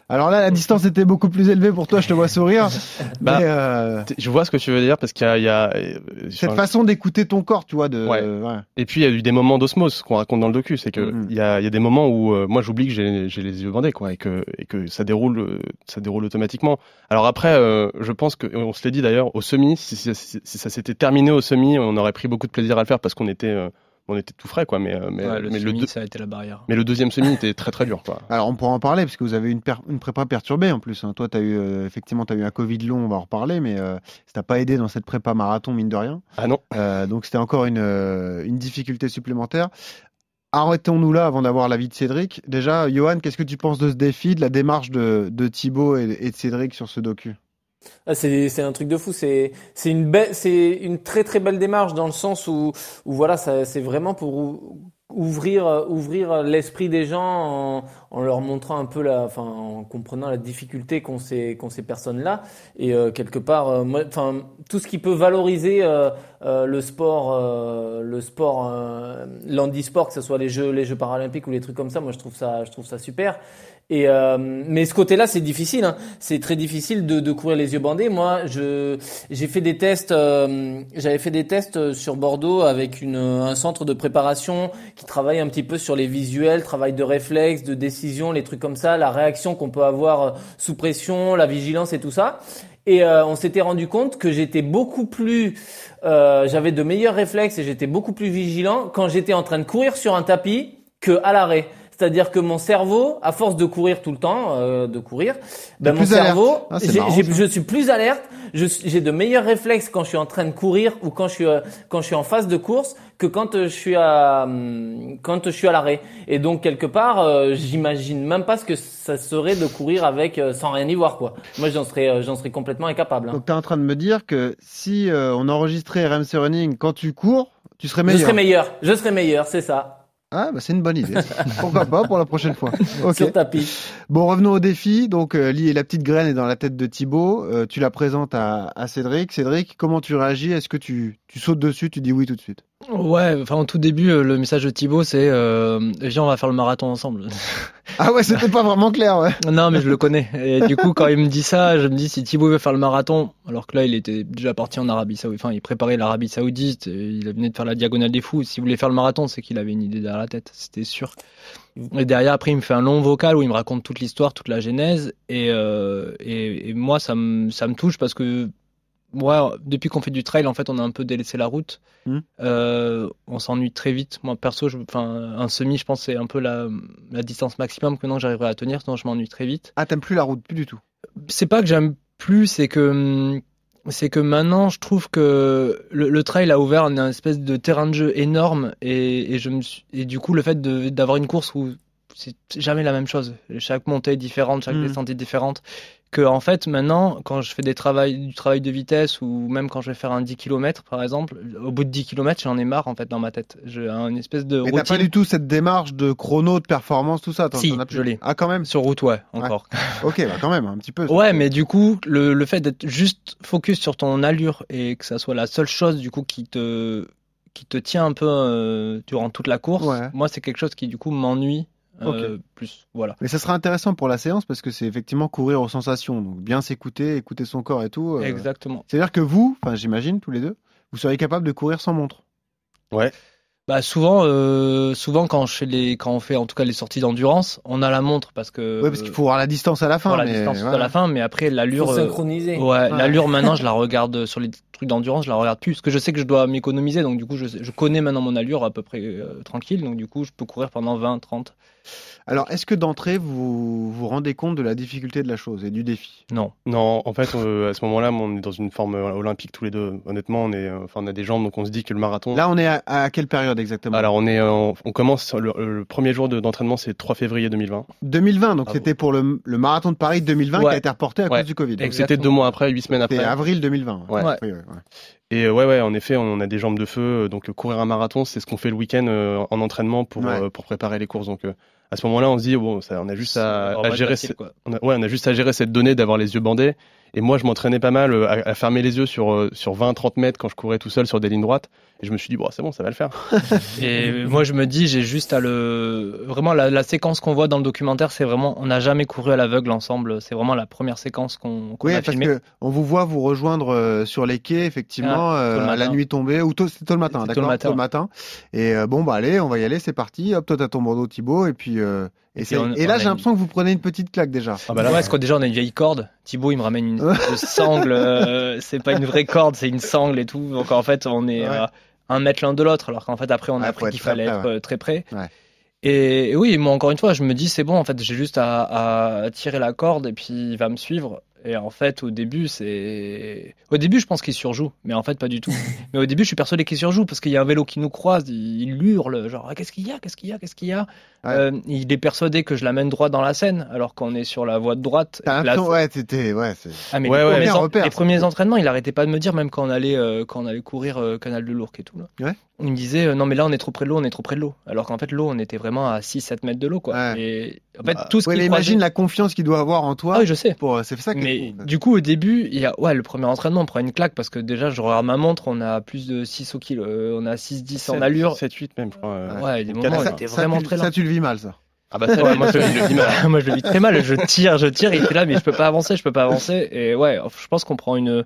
Speaker 3: Alors là, la distance était beaucoup plus élevée pour toi, je te vois sourire.
Speaker 7: Bah,
Speaker 3: euh,
Speaker 7: Je vois ce que tu veux dire parce qu'il y a, il y a euh,
Speaker 3: cette
Speaker 7: enfin,
Speaker 3: façon d'écouter ton corps, tu vois, de,
Speaker 7: Ouais.
Speaker 3: euh, ouais.
Speaker 7: Et puis il y a eu des moments d'osmose qu'on raconte dans le docu, c'est que
Speaker 3: Mhm.
Speaker 7: il y, a, y a des moments où euh, moi j'oublie que j'ai les yeux bandés quoi et que et que ça déroule ça déroule automatiquement. Alors après je pense que on se l'est dit d'ailleurs au semi si, si- si- si ça s'était terminé au semi, on aurait pris beaucoup de plaisir à le faire parce qu'on était on était tout frais quoi mais euh, mais,
Speaker 9: Ouais, le
Speaker 7: mais le
Speaker 9: semi,
Speaker 7: deux-
Speaker 9: ça a été la barrière.
Speaker 7: mais le deuxième semi était très très dur quoi.
Speaker 3: Alors on pourra en parler parce que vous avez une, per- une prépa perturbée en plus. hein. Toi, tu as eu euh, effectivement as eu un Covid long, on va en reparler, mais euh, ça t'a pas aidé dans cette prépa marathon mine de rien.
Speaker 7: Ah non.
Speaker 3: Euh, donc c'était encore une, euh, une difficulté supplémentaire. Arrêtons-nous là avant d'avoir l'avis de Cédric. Déjà, Johan, qu'est-ce que tu penses de ce défi, de la démarche de, de Thibaut et, et de Cédric sur ce docu?
Speaker 4: Ah, c'est un truc de fou. C'est une très très belle démarche dans le sens où voilà, c'est vraiment pour ouvrir ouvrir l'esprit des gens en, leur montrant un peu la en comprenant la difficulté qu'ont ces ces personnes là et euh, quelque part euh, tout ce qui peut valoriser euh, le sport le sport l'handisport que ce soit les jeux paralympiques ou les trucs comme ça moi ça je trouve ça super et euh, mais ce côté-là, c'est difficile. Hein. C'est très difficile de, de courir les yeux bandés. Moi, je j'ai fait des tests. euh, J'avais fait des tests sur Bordeaux avec une, un centre de préparation qui travaille un petit peu sur les visuels, travail de réflexe, de décision, les trucs comme ça, la réaction qu'on peut avoir euh, sous pression, la vigilance et tout ça. Et euh, on s'était rendu compte que j'étais beaucoup plus, euh, j'avais de meilleurs réflexes et j'étais beaucoup plus vigilant quand j'étais en train de courir sur un tapis que à l'arrêt. C'est-à-dire que mon cerveau, à force de courir tout le temps, euh, de courir, ben mon cerveau,
Speaker 3: Ah,
Speaker 4: je suis plus alerte, je j'ai de meilleurs réflexes quand je suis en train de courir ou quand je suis euh, quand je suis en phase de course que quand euh, je suis à hum, quand je suis à l'arrêt. Et donc quelque part, euh, j'imagine même pas ce que ça serait de courir avec euh, sans rien y voir quoi. Moi j'en serais j'en serais complètement incapable. hein.
Speaker 3: Donc tu es en train de me dire que si on enregistrait RMC Running quand tu cours, tu serais
Speaker 4: Je
Speaker 3: meilleur.
Speaker 4: serais meilleur, je serais meilleur, c'est ça.
Speaker 3: Ah, bah c'est une bonne idée. Pourquoi pas pour la prochaine fois. Ok.
Speaker 4: Sur tapis.
Speaker 3: Bon, revenons au défi. Donc, euh, Lee, la petite graine est dans la tête de Thibaut. Euh, tu la présentes à, à Cédric. Cédric, comment tu réagis? Est-ce que tu, tu sautes dessus Tu dis oui tout de suite?
Speaker 9: Ouais, enfin au tout début, euh, le message de Thibaut, c'est euh, viens, on va faire le marathon ensemble.
Speaker 3: Ah ouais, c'était pas vraiment clair, ouais.
Speaker 9: non, mais je le connais. Et du coup, quand il me dit ça, je me dis si Thibaut veut faire le marathon, alors que là, il était déjà parti en Arabie Saoudite, enfin, il préparait l'Arabie Saoudite, il venait de faire la diagonale des fous. S'il voulait faire le marathon, c'est qu'il avait une idée derrière la tête, c'était sûr. Et derrière, après, il me fait un long vocal où il me raconte toute l'histoire, toute la genèse, et, euh, et, et moi, ça me, ça me touche parce que moi, depuis qu'on fait du trail, en fait, on a un peu délaissé la route.
Speaker 3: Mhm.
Speaker 9: Euh, on s'ennuie très vite. Moi, perso, je, un semi, je pense, c'est un peu la, la distance maximum que maintenant j'arriverai à tenir, sinon je m'ennuie très vite.
Speaker 3: Ah, t'aimes plus la route, plus du tout.
Speaker 9: C'est pas que j'aime plus, c'est que c'est que maintenant je trouve que le, le trail a ouvert une espèce de terrain de jeu énorme et, et je me suis- et du coup le fait d'avoir une course où c'est jamais la même chose, chaque montée est différente, chaque
Speaker 3: Mhm.
Speaker 9: descente est différente, que en fait maintenant quand je fais des travail, du travail de vitesse ou même quand je vais faire un 10 km par exemple, au bout de 10 km j'en ai marre en fait dans ma tête, j'ai une espèce de
Speaker 3: Mais t'as pas du tout cette démarche de chrono, de performance, tout ça.
Speaker 9: Si,
Speaker 3: as plus
Speaker 9: je l'ai.
Speaker 3: Ah, quand même.
Speaker 9: sur route ouais encore.
Speaker 3: Ok, bah quand même, un petit peu.
Speaker 9: Ouais, mais du coup, le, le fait d'être juste focus sur ton allure et que ça soit la seule chose du coup qui te qui te tient un peu euh, durant toute la course,
Speaker 3: Ouais.
Speaker 9: moi c'est quelque chose qui du coup m'ennuie euh, plus. Voilà.
Speaker 3: Mais ça sera intéressant pour la séance parce que c'est effectivement courir aux sensations. Donc bien s'écouter, écouter son corps et tout. euh,
Speaker 9: Exactement.
Speaker 3: C'est-à-dire que vous, enfin j'imagine tous les deux, vous seriez capable de courir sans montre.
Speaker 7: Ouais.
Speaker 9: Bah souvent, euh, souvent quand je fais les, quand on fait en tout cas les sorties d'endurance, on a la montre parce que
Speaker 3: Ouais, parce qu'il faut voir la distance à la fin.
Speaker 9: pour la
Speaker 3: mais
Speaker 9: distance à la fin, mais après l'allure.
Speaker 4: Faut
Speaker 9: euh,
Speaker 4: synchroniser.
Speaker 9: Ouais,
Speaker 3: Ouais.
Speaker 9: l'allure maintenant, je la regarde sur les trucs d'endurance, je la regarde plus parce que je sais que je dois m'économiser, donc du coup, je, sais- je connais maintenant mon allure à peu près euh, tranquille, donc du coup, je peux courir pendant 20, 30.
Speaker 3: Alors, est-ce que d'entrée, vous vous rendez compte de la difficulté de la chose et du défi?
Speaker 9: Non.
Speaker 7: Non, en fait, euh, à ce moment-là, on est dans une forme euh, olympique tous les deux. Honnêtement, on est, euh, enfin, on a des jambes, donc on se dit que le marathon.
Speaker 3: Là, on est à, à quelle période exactement?
Speaker 7: Alors, on est, on commence le, le premier jour de- d'entraînement, c'est le 3 février 2020.
Speaker 3: 2020, donc
Speaker 7: Ah
Speaker 3: c'était pour le, le marathon de Paris 2020 qui a été reporté à
Speaker 7: Ouais.
Speaker 3: cause du Covid.
Speaker 7: C'était deux mois après, huit semaines après.
Speaker 3: C'était avril 2020.
Speaker 7: Ouais.
Speaker 3: Oui.
Speaker 7: Et ouais, ouais, en effet, on a des jambes de feu. euh, Donc euh, courir un marathon, c'est ce qu'on fait le week-end euh, en entraînement pour
Speaker 3: Ouais.
Speaker 7: euh, pour préparer les courses. Donc euh, à ce moment-là, on se dit bon, ça, on a juste à, gérer.
Speaker 9: facile,
Speaker 7: ce-
Speaker 9: quoi.
Speaker 7: on a, ouais, on a juste à gérer cette donnée d'avoir les yeux bandés. Et moi, je m'entraînais pas mal euh, à, à fermer les yeux sur euh, sur 20-30 mètres quand je courais tout seul sur des lignes droites. Et je me suis dit bon, c'est bon, ça va le faire.
Speaker 9: Et moi, je me dis, j'ai juste à le. Vraiment, la, la séquence qu'on voit dans le documentaire, c'est vraiment. On n'a jamais couru à l'aveugle ensemble. C'est vraiment la première séquence qu'on qu'on
Speaker 3: Oui,
Speaker 9: a
Speaker 3: parce
Speaker 9: filmée.
Speaker 3: que on vous voit vous rejoindre euh, sur les quais, effectivement,
Speaker 9: Ah,
Speaker 3: euh, à la
Speaker 9: matin.
Speaker 3: nuit tombée, ou tôt, tôt le matin,
Speaker 9: C'est tôt
Speaker 3: d'accord
Speaker 9: le matin.
Speaker 3: Et euh, bon, bah allez, on va y aller, c'est parti. Hop, toi, t'as ton bandeau Thibaut, et puis. euh, et,
Speaker 9: Et
Speaker 3: c'est-
Speaker 9: puis on-
Speaker 3: et là, j'ai
Speaker 9: une-
Speaker 3: l'impression que vous prenez une petite claque déjà.
Speaker 7: Ah bah là,
Speaker 9: ouais, parce que déjà, on a une vieille corde. Thibaut, il me ramène une sangle. euh, c'est pas une vraie corde, c'est une sangle et tout. Donc en fait, on est
Speaker 3: Ouais.
Speaker 9: un mètre l'un de l'autre, alors qu'en fait, après, on a
Speaker 3: Ouais,
Speaker 9: appris qu'il fallait
Speaker 3: près,
Speaker 9: être euh, très près.
Speaker 3: Ouais.
Speaker 9: Et, et oui, moi, encore une fois, je me dis, c'est bon, en fait, j'ai juste à, à tirer la corde et puis il va me suivre. Et en fait, au début, c'est. Au début, je pense qu'il surjoue, mais en fait, pas du tout. mais au début, je suis persuadé qu'il surjoue parce qu'il y a un vélo qui nous croise, il, il hurle, genre, Ah, qu'est-ce qu'il y a, qu'est-ce qu'il y a, qu'est-ce qu'il y a?
Speaker 3: Ouais.
Speaker 9: Euh, Il est persuadé que je l'amène droit dans la Seine, alors qu'on est sur la voie de droite.
Speaker 3: T'as
Speaker 9: La-
Speaker 3: ouais, t'étais, ouais, c'est.
Speaker 9: Ah, mais
Speaker 7: Ouais,
Speaker 9: les,
Speaker 7: ouais.
Speaker 9: premiers, en-
Speaker 3: repère,
Speaker 9: les premiers entraînements, il arrêtait pas de me dire, même quand on allait, euh, quand on allait courir euh, Canal de Lourdes et tout. Là.
Speaker 3: Ouais.
Speaker 9: Il me disait, euh, non, mais là, on est trop près de l'eau, on est trop près de l'eau. Alors qu'en fait, l'eau, on était vraiment à 6-7 mètres de l'eau. Quoi.
Speaker 3: Ouais.
Speaker 9: Et en fait,
Speaker 3: Bah,
Speaker 9: tout ce qu'il croisait-
Speaker 3: imagine la confiance qu'il doit avoir en toi.
Speaker 9: Ah oui, je sais.
Speaker 3: Pour, c'est ça
Speaker 9: Mais du coup, au début, il y a, ouais, le premier entraînement, on prend une claque parce que déjà, je regarde ma montre, on a plus de 6 au kilo, euh, on a 6-10 en allure.
Speaker 7: 7-8 même, je crois. euh.
Speaker 9: Ouais, des moments, c'était vraiment très lent.
Speaker 3: ça, tu le vis mal, ça.
Speaker 7: Ah bah ça,
Speaker 9: Ouais,
Speaker 7: moi je le dis mal.
Speaker 9: moi, je le vis très mal. Je tire, je tire, il était là, mais je peux pas avancer, je peux pas avancer. Et ouais, je pense qu'on prend une.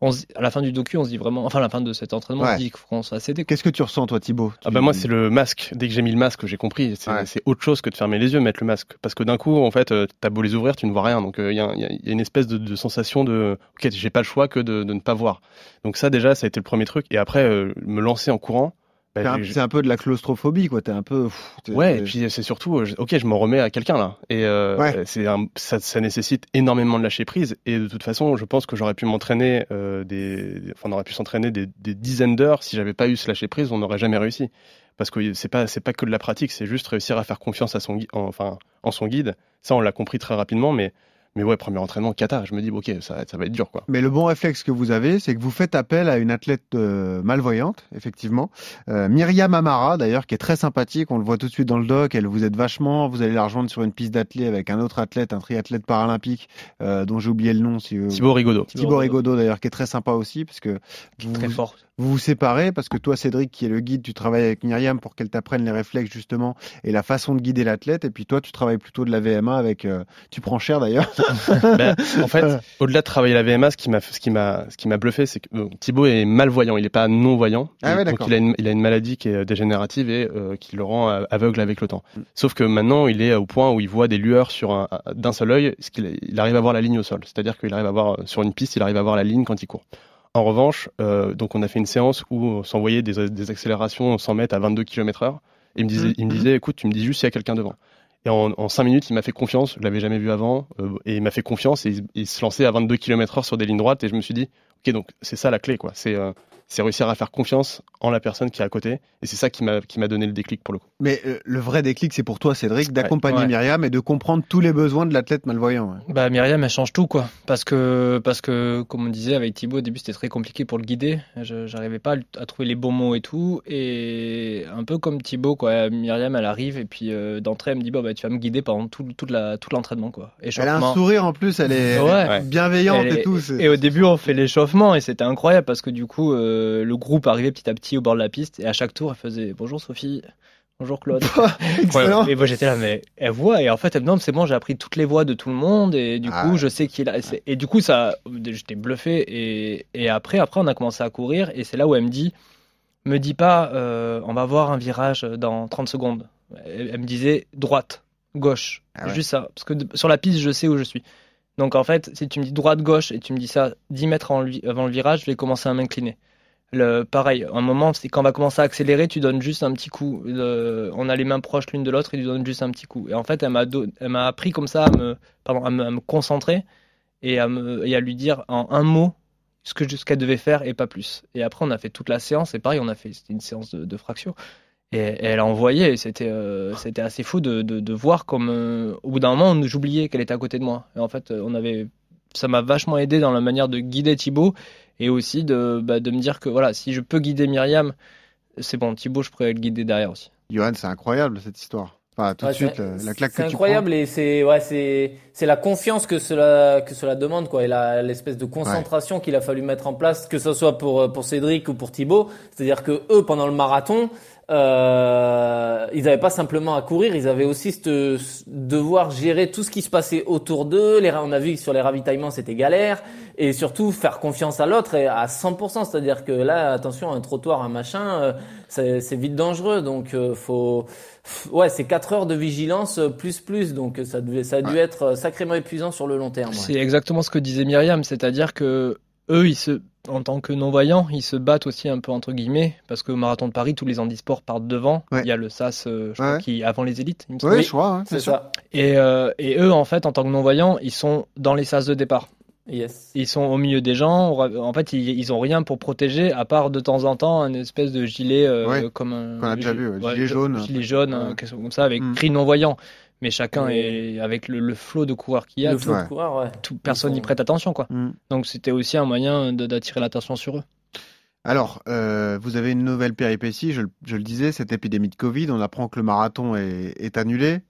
Speaker 9: On se- à la fin du docu, on se dit vraiment. Enfin, à la fin de cet entraînement, on se dit qu'on s'est cédé.
Speaker 3: Qu'est-ce que tu ressens, toi, Thibaut
Speaker 7: Ah bah moi c'est le masque. Dès que j'ai mis le masque, j'ai compris. C'est
Speaker 3: Ouais.
Speaker 7: c'est autre chose que de fermer les yeux, mettre le masque. Parce que d'un coup, en fait, euh, t'as beau les ouvrir, tu ne vois rien. Donc il y, a, y a- y a une espèce de, de sensation de, ok, j'ai pas le choix que de, de ne pas voir. Donc ça déjà, ça a été le premier truc. Et après, euh, me lancer en courant. Bah,
Speaker 3: C'est un, peu de la claustrophobie, quoi. T'es un peu. pff,
Speaker 7: Ouais, et puis c'est surtout, euh, je- ok, je m'en remets à quelqu'un là, et euh,
Speaker 3: Ouais.
Speaker 7: c'est ça, ça nécessite énormément de lâcher prise. Et de toute façon, je pense que j'aurais pu m'entraîner euh, des, enfin, on aurait pu s'entraîner des, des dizaines d'heures si j'avais pas eu ce lâcher prise, on n'aurait jamais réussi. Parce que c'est pas, c'est pas que de la pratique, c'est juste réussir à faire confiance à son, en- enfin, en son guide. Ça, on l'a compris très rapidement, mais, mais ouais, premier entraînement, cata. Je me dis, ok, ça, ça va être dur, quoi.
Speaker 3: Mais le bon réflexe que vous avez, c'est que vous faites appel à une athlète euh, malvoyante, effectivement. Euh, Myriam Amara, d'ailleurs, qui est très sympathique. On le voit tout de suite dans le doc. Elle vous aide vachement. Vous allez la rejoindre sur une piste d'athlée avec un autre athlète, un triathlète paralympique, euh, dont j'ai oublié le nom. Si,
Speaker 7: Thibaut Rigaudot.
Speaker 3: Thibaut Rigaudot, d'ailleurs, qui est très sympa aussi, parce que vous,
Speaker 9: Très fort.
Speaker 3: vous vous séparez, parce que toi, Cédric, qui est le guide, tu travailles avec Myriam pour qu'elle t'apprenne les réflexes, justement, et la façon de guider l'athlète. Et puis toi, tu travailles plutôt de la VMA avec. euh, tu prends cher, d'ailleurs.
Speaker 7: Ben, en fait, au-delà de travailler la VMA, ce qui m'a, ce qui m'a, ce qui m'a bluffé, c'est que bon, Thibaut est malvoyant, il n'est pas non-voyant.
Speaker 3: Ah ouais,
Speaker 7: donc il a, une, il a une maladie qui est dégénérative et euh, qui le rend euh, aveugle avec le temps.
Speaker 3: Mm.
Speaker 7: Sauf que maintenant, il est au point où il voit des lueurs sur un, d'un seul œil, ce qu'il, il arrive à voir la ligne au sol. C'est-à-dire qu'il arrive à voir sur une piste, il arrive à voir la ligne quand il court. En revanche, euh, donc on a fait une séance où on s'envoyait des, des accélérations 100 mètres à 22 km heure. Il me disait,
Speaker 3: Mhm.
Speaker 7: il me disait, écoute, tu me dis juste s'il y a quelqu'un devant. Et en, en 5 minutes, il m'a fait confiance. Je l'avais jamais vu avant. euh, et il m'a fait confiance et il, se lançait à 22 km heure sur des lignes droites. Et je me suis dit, ok, donc c'est ça la clé, quoi. C'est, euh, c'est réussir à faire confiance en la personne qui est à côté. Et c'est ça qui m'a, qui m'a donné le déclic pour le coup.
Speaker 3: Mais euh, le vrai déclic, c'est pour toi, Cédric, d'accompagner
Speaker 9: Ouais.
Speaker 3: Myriam et de comprendre tous les besoins de l'athlète malvoyant. ouais.
Speaker 9: Bah Myriam, elle change tout quoi, parce que parce que comme on disait avec Thibaut au début c'était très compliqué pour le guider, je j'arrivais pas à, trouver les bons mots et tout, et un peu comme Thibaut quoi, Myriam elle arrive et puis euh, d'entrée elle me dit bah tu vas me guider pendant tout toute la tout l'entraînement quoi.
Speaker 3: Elle a un sourire en plus, elle est
Speaker 9: Ouais.
Speaker 3: bienveillante
Speaker 9: Elle
Speaker 3: et tout. c'est-
Speaker 9: Et au début, on fait l'échauffement et c'était incroyable parce que du coup, euh, le groupe arrivait petit à petit au bord de la piste et à chaque tour, elle faisait bonjour Sophie, bonjour Claude.
Speaker 3: Excellent.
Speaker 9: Et moi j'étais là, mais elle voit et en fait elle me demande c'est bon, j'ai appris toutes les voix de tout le monde et du
Speaker 3: Ah
Speaker 9: coup
Speaker 3: ouais.
Speaker 9: je sais qui est là. Et, du coup ça, j'étais bluffé et, et après après on a commencé à courir et c'est là où elle me dit, me dis pas, euh, on va voir un virage dans 30 secondes. Elle, elle me disait droite, gauche,
Speaker 3: Ah ouais.
Speaker 9: juste ça parce que sur la piste je sais où je suis. Donc en fait, si tu me dis droite, gauche et tu me dis ça 10 mètres avant le virage, je vais commencer à m'incliner. Le, pareil, un moment, c'est quand on va commencer à accélérer, tu donnes juste un petit coup. On a les mains proches l'une de l'autre et tu donnes juste un petit coup. Et en fait, elle m'a, appris comme ça à me, pardon, à me, concentrer et à, me, et à lui dire en un mot ce que ce qu'elle devait faire et pas plus. Et après, on a fait toute la séance. Et pareil, on a fait c'était une séance de, de fractions. Et, elle a envoyé. Et c'était, euh, c'était assez fou de, de, de voir comme euh, au bout d'un moment, j'oubliais qu'elle était à côté de moi. Et en fait, on avait, ça m'a vachement aidé dans la manière de guider Thibaut et aussi de, bah, de me dire que voilà, si je peux guider Myriam, c'est bon, Thibaut, je pourrais le guider derrière aussi.
Speaker 3: Johan, c'est incroyable cette histoire. Enfin, tout
Speaker 4: Ouais,
Speaker 3: de suite,
Speaker 4: c'est-
Speaker 3: la, la claque que
Speaker 4: C'est
Speaker 3: tu
Speaker 4: incroyable et c'est ouais c'est c'est la confiance que cela que cela demande quoi et l'espèce de concentration qu'il a fallu mettre en place que ce soit pour pour Cédric ou pour Thibaut c'est-à-dire que eux pendant le marathon euh, ils n'avaient pas simplement à courir ils avaient aussi ce devoir gérer tout ce qui se passait autour d'eux. Les on a vu que sur les ravitaillements c'était galère. Et surtout faire confiance à l'autre et à 100% c'est-à-dire que là attention un trottoir un machin euh, c'est c'est vite dangereux. Donc euh, faut Ouais, c'est 4 heures de vigilance euh, plus plus, donc ça, devait, ça a dû être sacrément épuisant sur le long terme. ouais.
Speaker 9: C'est exactement ce que disait Myriam, c'est-à-dire que eux, ils se, en tant que non-voyants, ils se battent aussi un peu entre guillemets, parce qu'au marathon de Paris, tous les handisports partent devant.
Speaker 3: Ouais.
Speaker 9: Il y a le SAS, euh, je
Speaker 3: Ouais.
Speaker 9: crois, qui avant les élites.
Speaker 3: Oui, je crois. hein,
Speaker 4: C'est ça.
Speaker 9: Et, euh, et eux, en fait, en tant que non-voyants, ils sont dans les sas de départ.
Speaker 4: Yes.
Speaker 9: Ils sont au milieu des gens. En fait, ils, ils ont rien pour protéger, à part de temps en temps une espèce de gilet euh,
Speaker 3: Ouais,
Speaker 9: comme un
Speaker 3: qu'on a déjà vu, ouais, gilet jaune.
Speaker 9: gilet jaune,
Speaker 3: Ouais.
Speaker 9: quelque chose comme ça, avec
Speaker 3: Mm.
Speaker 9: cri non voyant. Mais chacun
Speaker 4: Et-
Speaker 9: est avec le, le flot de coureurs qu'il y a,
Speaker 4: Le
Speaker 9: tout,
Speaker 4: flot
Speaker 3: Ouais.
Speaker 4: de coureurs, ouais.
Speaker 9: tout- personne n'y prête attention, quoi.
Speaker 3: Mm.
Speaker 9: Donc c'était aussi un moyen d'attirer l'attention sur eux.
Speaker 3: Alors, euh, vous avez une nouvelle péripétie, je, le- je le disais, cette épidémie de Covid, on apprend que le marathon est, est annulé.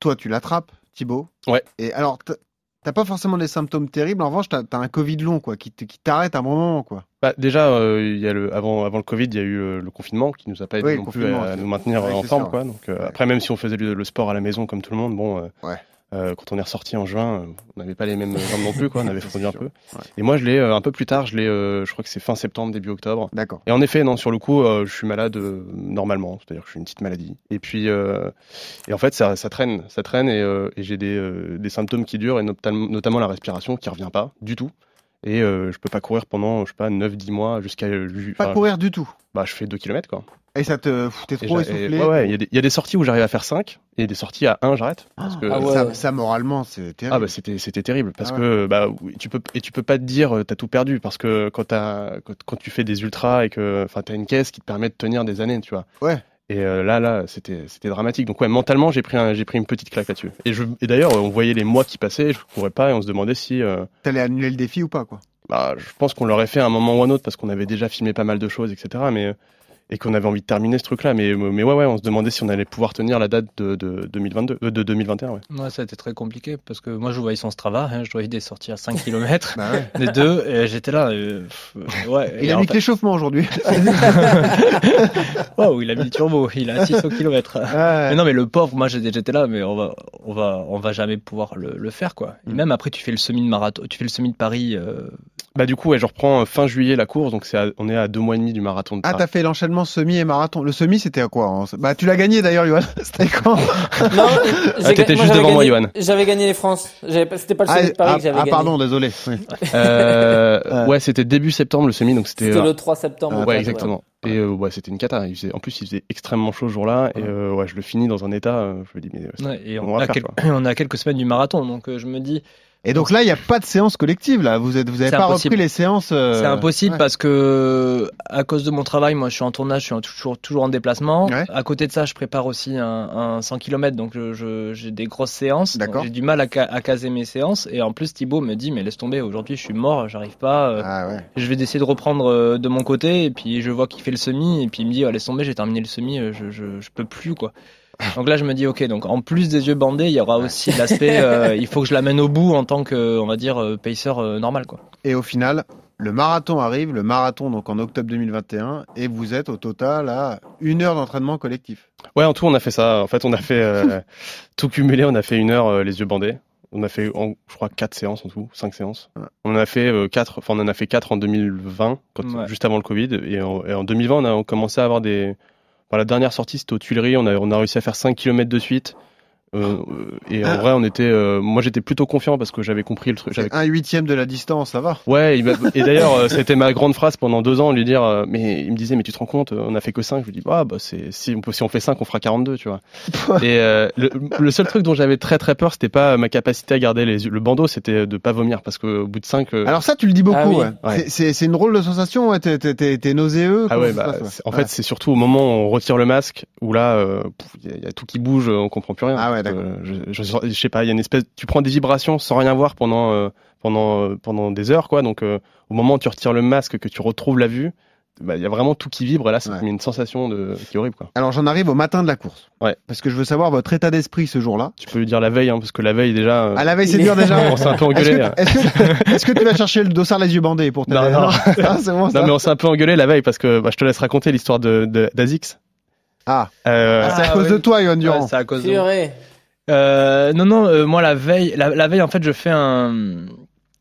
Speaker 3: Toi, tu l'attrapes, Thibaut?
Speaker 7: Ouais.
Speaker 3: Et alors, t'as- pas forcément des symptômes terribles, en revanche, t'as as un Covid long, quoi, qui t'arrête à un moment, quoi.
Speaker 7: Bah, déjà, euh, il y a le, avant, avant le Covid, il y a eu euh, le confinement qui nous a pas aidé
Speaker 3: Oui,
Speaker 7: non plus à, nous maintenir euh, en forme. Quoi. Donc, euh,
Speaker 3: Ouais.
Speaker 7: Après, même si on faisait le, le sport à la maison comme tout le monde, bon,
Speaker 3: Ouais.
Speaker 7: euh, quand on est ressorti en juin, euh, on n'avait pas les mêmes jambes non plus, quoi, on avait fondu un peu.
Speaker 3: Ouais.
Speaker 7: Et moi, je l'ai euh, un peu plus tard, je l'ai, je crois que c'est fin septembre, début octobre.
Speaker 3: D'accord.
Speaker 7: Et en effet, non, sur le coup, je suis malade normalement, c'est-à-dire que je suis une petite maladie. Et puis, et en fait, ça, ça traîne, ça traîne, et, et j'ai des, des symptômes qui durent, et notam- notamment la respiration qui revient pas du tout. Et euh, je peux pas courir pendant, je sais pas, 9-10 mois jusqu'à. euh,
Speaker 3: Pas courir du tout.
Speaker 7: Bah, je fais 2 km, quoi.
Speaker 3: Et ça te foutait trop
Speaker 7: et-
Speaker 3: essoufflé.
Speaker 7: ouais, ouais, il y, a des- il y a des sorties où j'arrive à faire 5, et des sorties à 1, j'arrête. Parce que,
Speaker 4: Ah ouais.
Speaker 3: ça, ça, moralement, c'est terrible.
Speaker 7: ah bah c'était c'était terrible parce
Speaker 3: Ah
Speaker 7: que bah tu peux et tu peux pas te dire euh, t'as tout perdu parce que quand t'as quand, quand tu fais des ultras et que enfin t'as une caisse qui te permet de tenir des années tu vois
Speaker 3: Ouais.
Speaker 7: Et euh, là là c'était c'était dramatique donc ouais mentalement j'ai pris un, j'ai pris une petite claque là-dessus et je et d'ailleurs on voyait les mois qui passaient je courais pas et on se demandait si euh,
Speaker 3: T'allais annuler le défi ou pas, quoi.
Speaker 7: bah je pense qu'on l'aurait fait à un moment ou un autre parce qu'on avait déjà filmé pas mal de choses etc mais euh, et qu'on avait envie de terminer ce truc là mais mais ouais ouais on se demandait si on allait pouvoir tenir la date de, de 2022 euh, de 2021 ouais
Speaker 9: Ouais, ça a été très compliqué parce que moi je voyais son Strava, hein, je voyais des sorties à 5 km,
Speaker 3: Bah ouais.
Speaker 9: des deux, et j'étais là. euh, euh, ouais,
Speaker 3: Il
Speaker 9: et
Speaker 3: a mis
Speaker 9: fait-
Speaker 3: que l'échauffement aujourd'hui.
Speaker 9: Waouh, il a mis le turbo, il a 600 km.
Speaker 3: Ouais.
Speaker 9: Mais non, mais le pauvre, moi j'étais j'étais là, mais on va, on va, on va jamais pouvoir le, le faire quoi. Et
Speaker 3: Mm.
Speaker 9: même après, tu fais le semi de marathon, tu fais le semi de Paris. euh,
Speaker 7: Bah du coup, ouais, je reprends euh, fin juillet la course, donc c'est on est à deux mois et demi du marathon de
Speaker 3: Ah,
Speaker 7: Paris.
Speaker 3: t'as fait l'enchaînement semi et marathon. Le semi, c'était à quoi en- Bah, tu l'as gagné d'ailleurs, Johan. C'était quand?
Speaker 4: Non,
Speaker 7: Ah, t'étais
Speaker 4: ga-
Speaker 7: juste
Speaker 4: j'avais
Speaker 7: devant moi,
Speaker 4: gagné-
Speaker 7: Johan.
Speaker 4: J'avais gagné les France. C'était pas le
Speaker 3: Ah,
Speaker 4: semi de Paris
Speaker 3: ah,
Speaker 4: que j'avais
Speaker 3: ah,
Speaker 4: gagné.
Speaker 3: pardon, désolé. Oui.
Speaker 7: Euh,
Speaker 3: Ouais.
Speaker 7: c'était début septembre le semi, donc c'était.
Speaker 4: C'était
Speaker 7: euh,
Speaker 4: le 3 septembre.
Speaker 3: Ah,
Speaker 7: ouais,
Speaker 4: fait,
Speaker 7: exactement. Et euh, ouais, c'était une cata. Il faisait, en plus, il faisait extrêmement chaud ce jour-là, et
Speaker 3: Ouais.
Speaker 7: euh, ouais, je le finis dans un état. je me dis, mais
Speaker 9: ouais, et
Speaker 7: On
Speaker 9: on, a
Speaker 7: faire,
Speaker 9: quel-
Speaker 7: quoi.
Speaker 9: on a quelques semaines du marathon, donc euh, je me dis,
Speaker 3: Et donc là, il n'y a pas de séance collective là. Vous êtes, vous avez
Speaker 9: C'est
Speaker 3: pas
Speaker 9: impossible.
Speaker 3: repris les séances. euh,
Speaker 9: C'est impossible
Speaker 3: ouais.
Speaker 9: parce que à cause de mon travail, moi je suis en tournage, je suis en- toujours, toujours en déplacement.
Speaker 3: Ouais.
Speaker 9: À côté de ça, je prépare aussi un, un 100 km, donc je- j'ai des grosses séances. J'ai du mal à, ca- à caser mes séances. Et en plus, Thibaut me dit, mais laisse tomber, aujourd'hui je suis mort, j'arrive pas. euh,
Speaker 3: Ah ouais.
Speaker 9: Je vais essayer de reprendre euh, de mon côté. Et puis je vois qu'il fait le semi. Et puis il me dit, oh, laisse tomber, j'ai terminé le semi, euh, je, je, je peux plus quoi. Donc là, je me dis, ok, donc en plus des yeux bandés, il y aura aussi l'aspect, euh, il faut que je l'amène au bout en tant que, on va dire, euh, pacer euh, normal quoi.
Speaker 3: Et au final, le marathon arrive, le marathon donc en octobre 2021, et vous êtes au total à une heure d'entraînement collectif.
Speaker 7: Ouais, en tout, on a fait ça. En fait, on a fait euh, tout cumulé. On a fait une heure euh, les yeux bandés. On a fait, en- je crois, quatre séances en tout, cinq séances.
Speaker 3: Ouais.
Speaker 7: On en a fait euh, quatre. Enfin, on en a fait quatre en 2020, quand,
Speaker 9: Ouais.
Speaker 7: juste avant le Covid. Et en, et en 2020, on a commencé à avoir des. La dernière sortie, c'était aux Tuileries. On a, on a réussi à faire 5 km de suite. Euh, euh, et en
Speaker 3: Ah.
Speaker 7: vrai, on était. euh, moi, j'étais plutôt confiant parce que j'avais compris le truc.
Speaker 3: un huitième de la distance, ça va.
Speaker 7: Ouais, il m'a- et d'ailleurs, euh, c'était ma grande phrase pendant deux ans, lui dire, euh, mais il me disait, mais tu te rends compte, on a fait que 5 Je lui dis, ah, bah, c'est, si on, peut, si on fait 5 on fera 42, tu vois. et euh, le, le seul truc dont j'avais très très peur, c'était pas ma capacité à garder les yeux. Le bandeau, c'était de pas vomir parce qu'au bout de 5
Speaker 3: Alors ça, tu le dis beaucoup.
Speaker 4: Ah oui.
Speaker 3: ouais.
Speaker 7: Ouais.
Speaker 3: C'est- C'est c'est une drôle de sensation. Ouais. T'es- T'es t'es- t'es nauséeux.
Speaker 7: Ah ouais, bah,
Speaker 3: passe, ouais.
Speaker 7: c'est- en
Speaker 3: Ouais.
Speaker 7: fait, c'est surtout au moment où on retire le masque, où là, euh, il y, y a tout qui bouge, on comprend plus rien.
Speaker 3: Ah ouais,
Speaker 7: Euh, je, je, je sais pas, il y a une espèce, tu prends des vibrations sans rien voir pendant, euh, pendant, euh, pendant des heures, quoi. Donc, euh, au moment où tu retires le masque, que tu retrouves la vue, bah, il y a vraiment tout qui vibre, et là, ça
Speaker 3: Ouais.
Speaker 7: te met une sensation de, qui est horrible, quoi.
Speaker 3: Alors j'en arrive au matin de la course.
Speaker 7: Ouais.
Speaker 3: Parce que je veux savoir votre état d'esprit ce jour-là.
Speaker 7: Tu peux lui dire la veille, hein, parce que la veille, déjà, euh,
Speaker 3: À la veille, c'est dur déjà.
Speaker 7: on s'est un peu
Speaker 3: Est-ce
Speaker 7: engueulé.
Speaker 3: que,
Speaker 7: là.
Speaker 3: est-ce que- tu vas chercher le dossard les yeux bandés pour t'aider?
Speaker 7: Non, non.
Speaker 3: Ah, c'est bon.
Speaker 7: Non, mais on s'est un peu engueulé la veille, parce que, bah, je te laisse raconter l'histoire de, de, d'Azix.
Speaker 3: Ah,
Speaker 7: Euh,
Speaker 3: Ah, c'est à
Speaker 9: Ah,
Speaker 3: cause
Speaker 9: oui.
Speaker 3: de toi, Yohan Durand.
Speaker 9: Ouais, c'est à cause de. Euh, non, non, euh, moi la veille, la, la veille en fait, je fais un,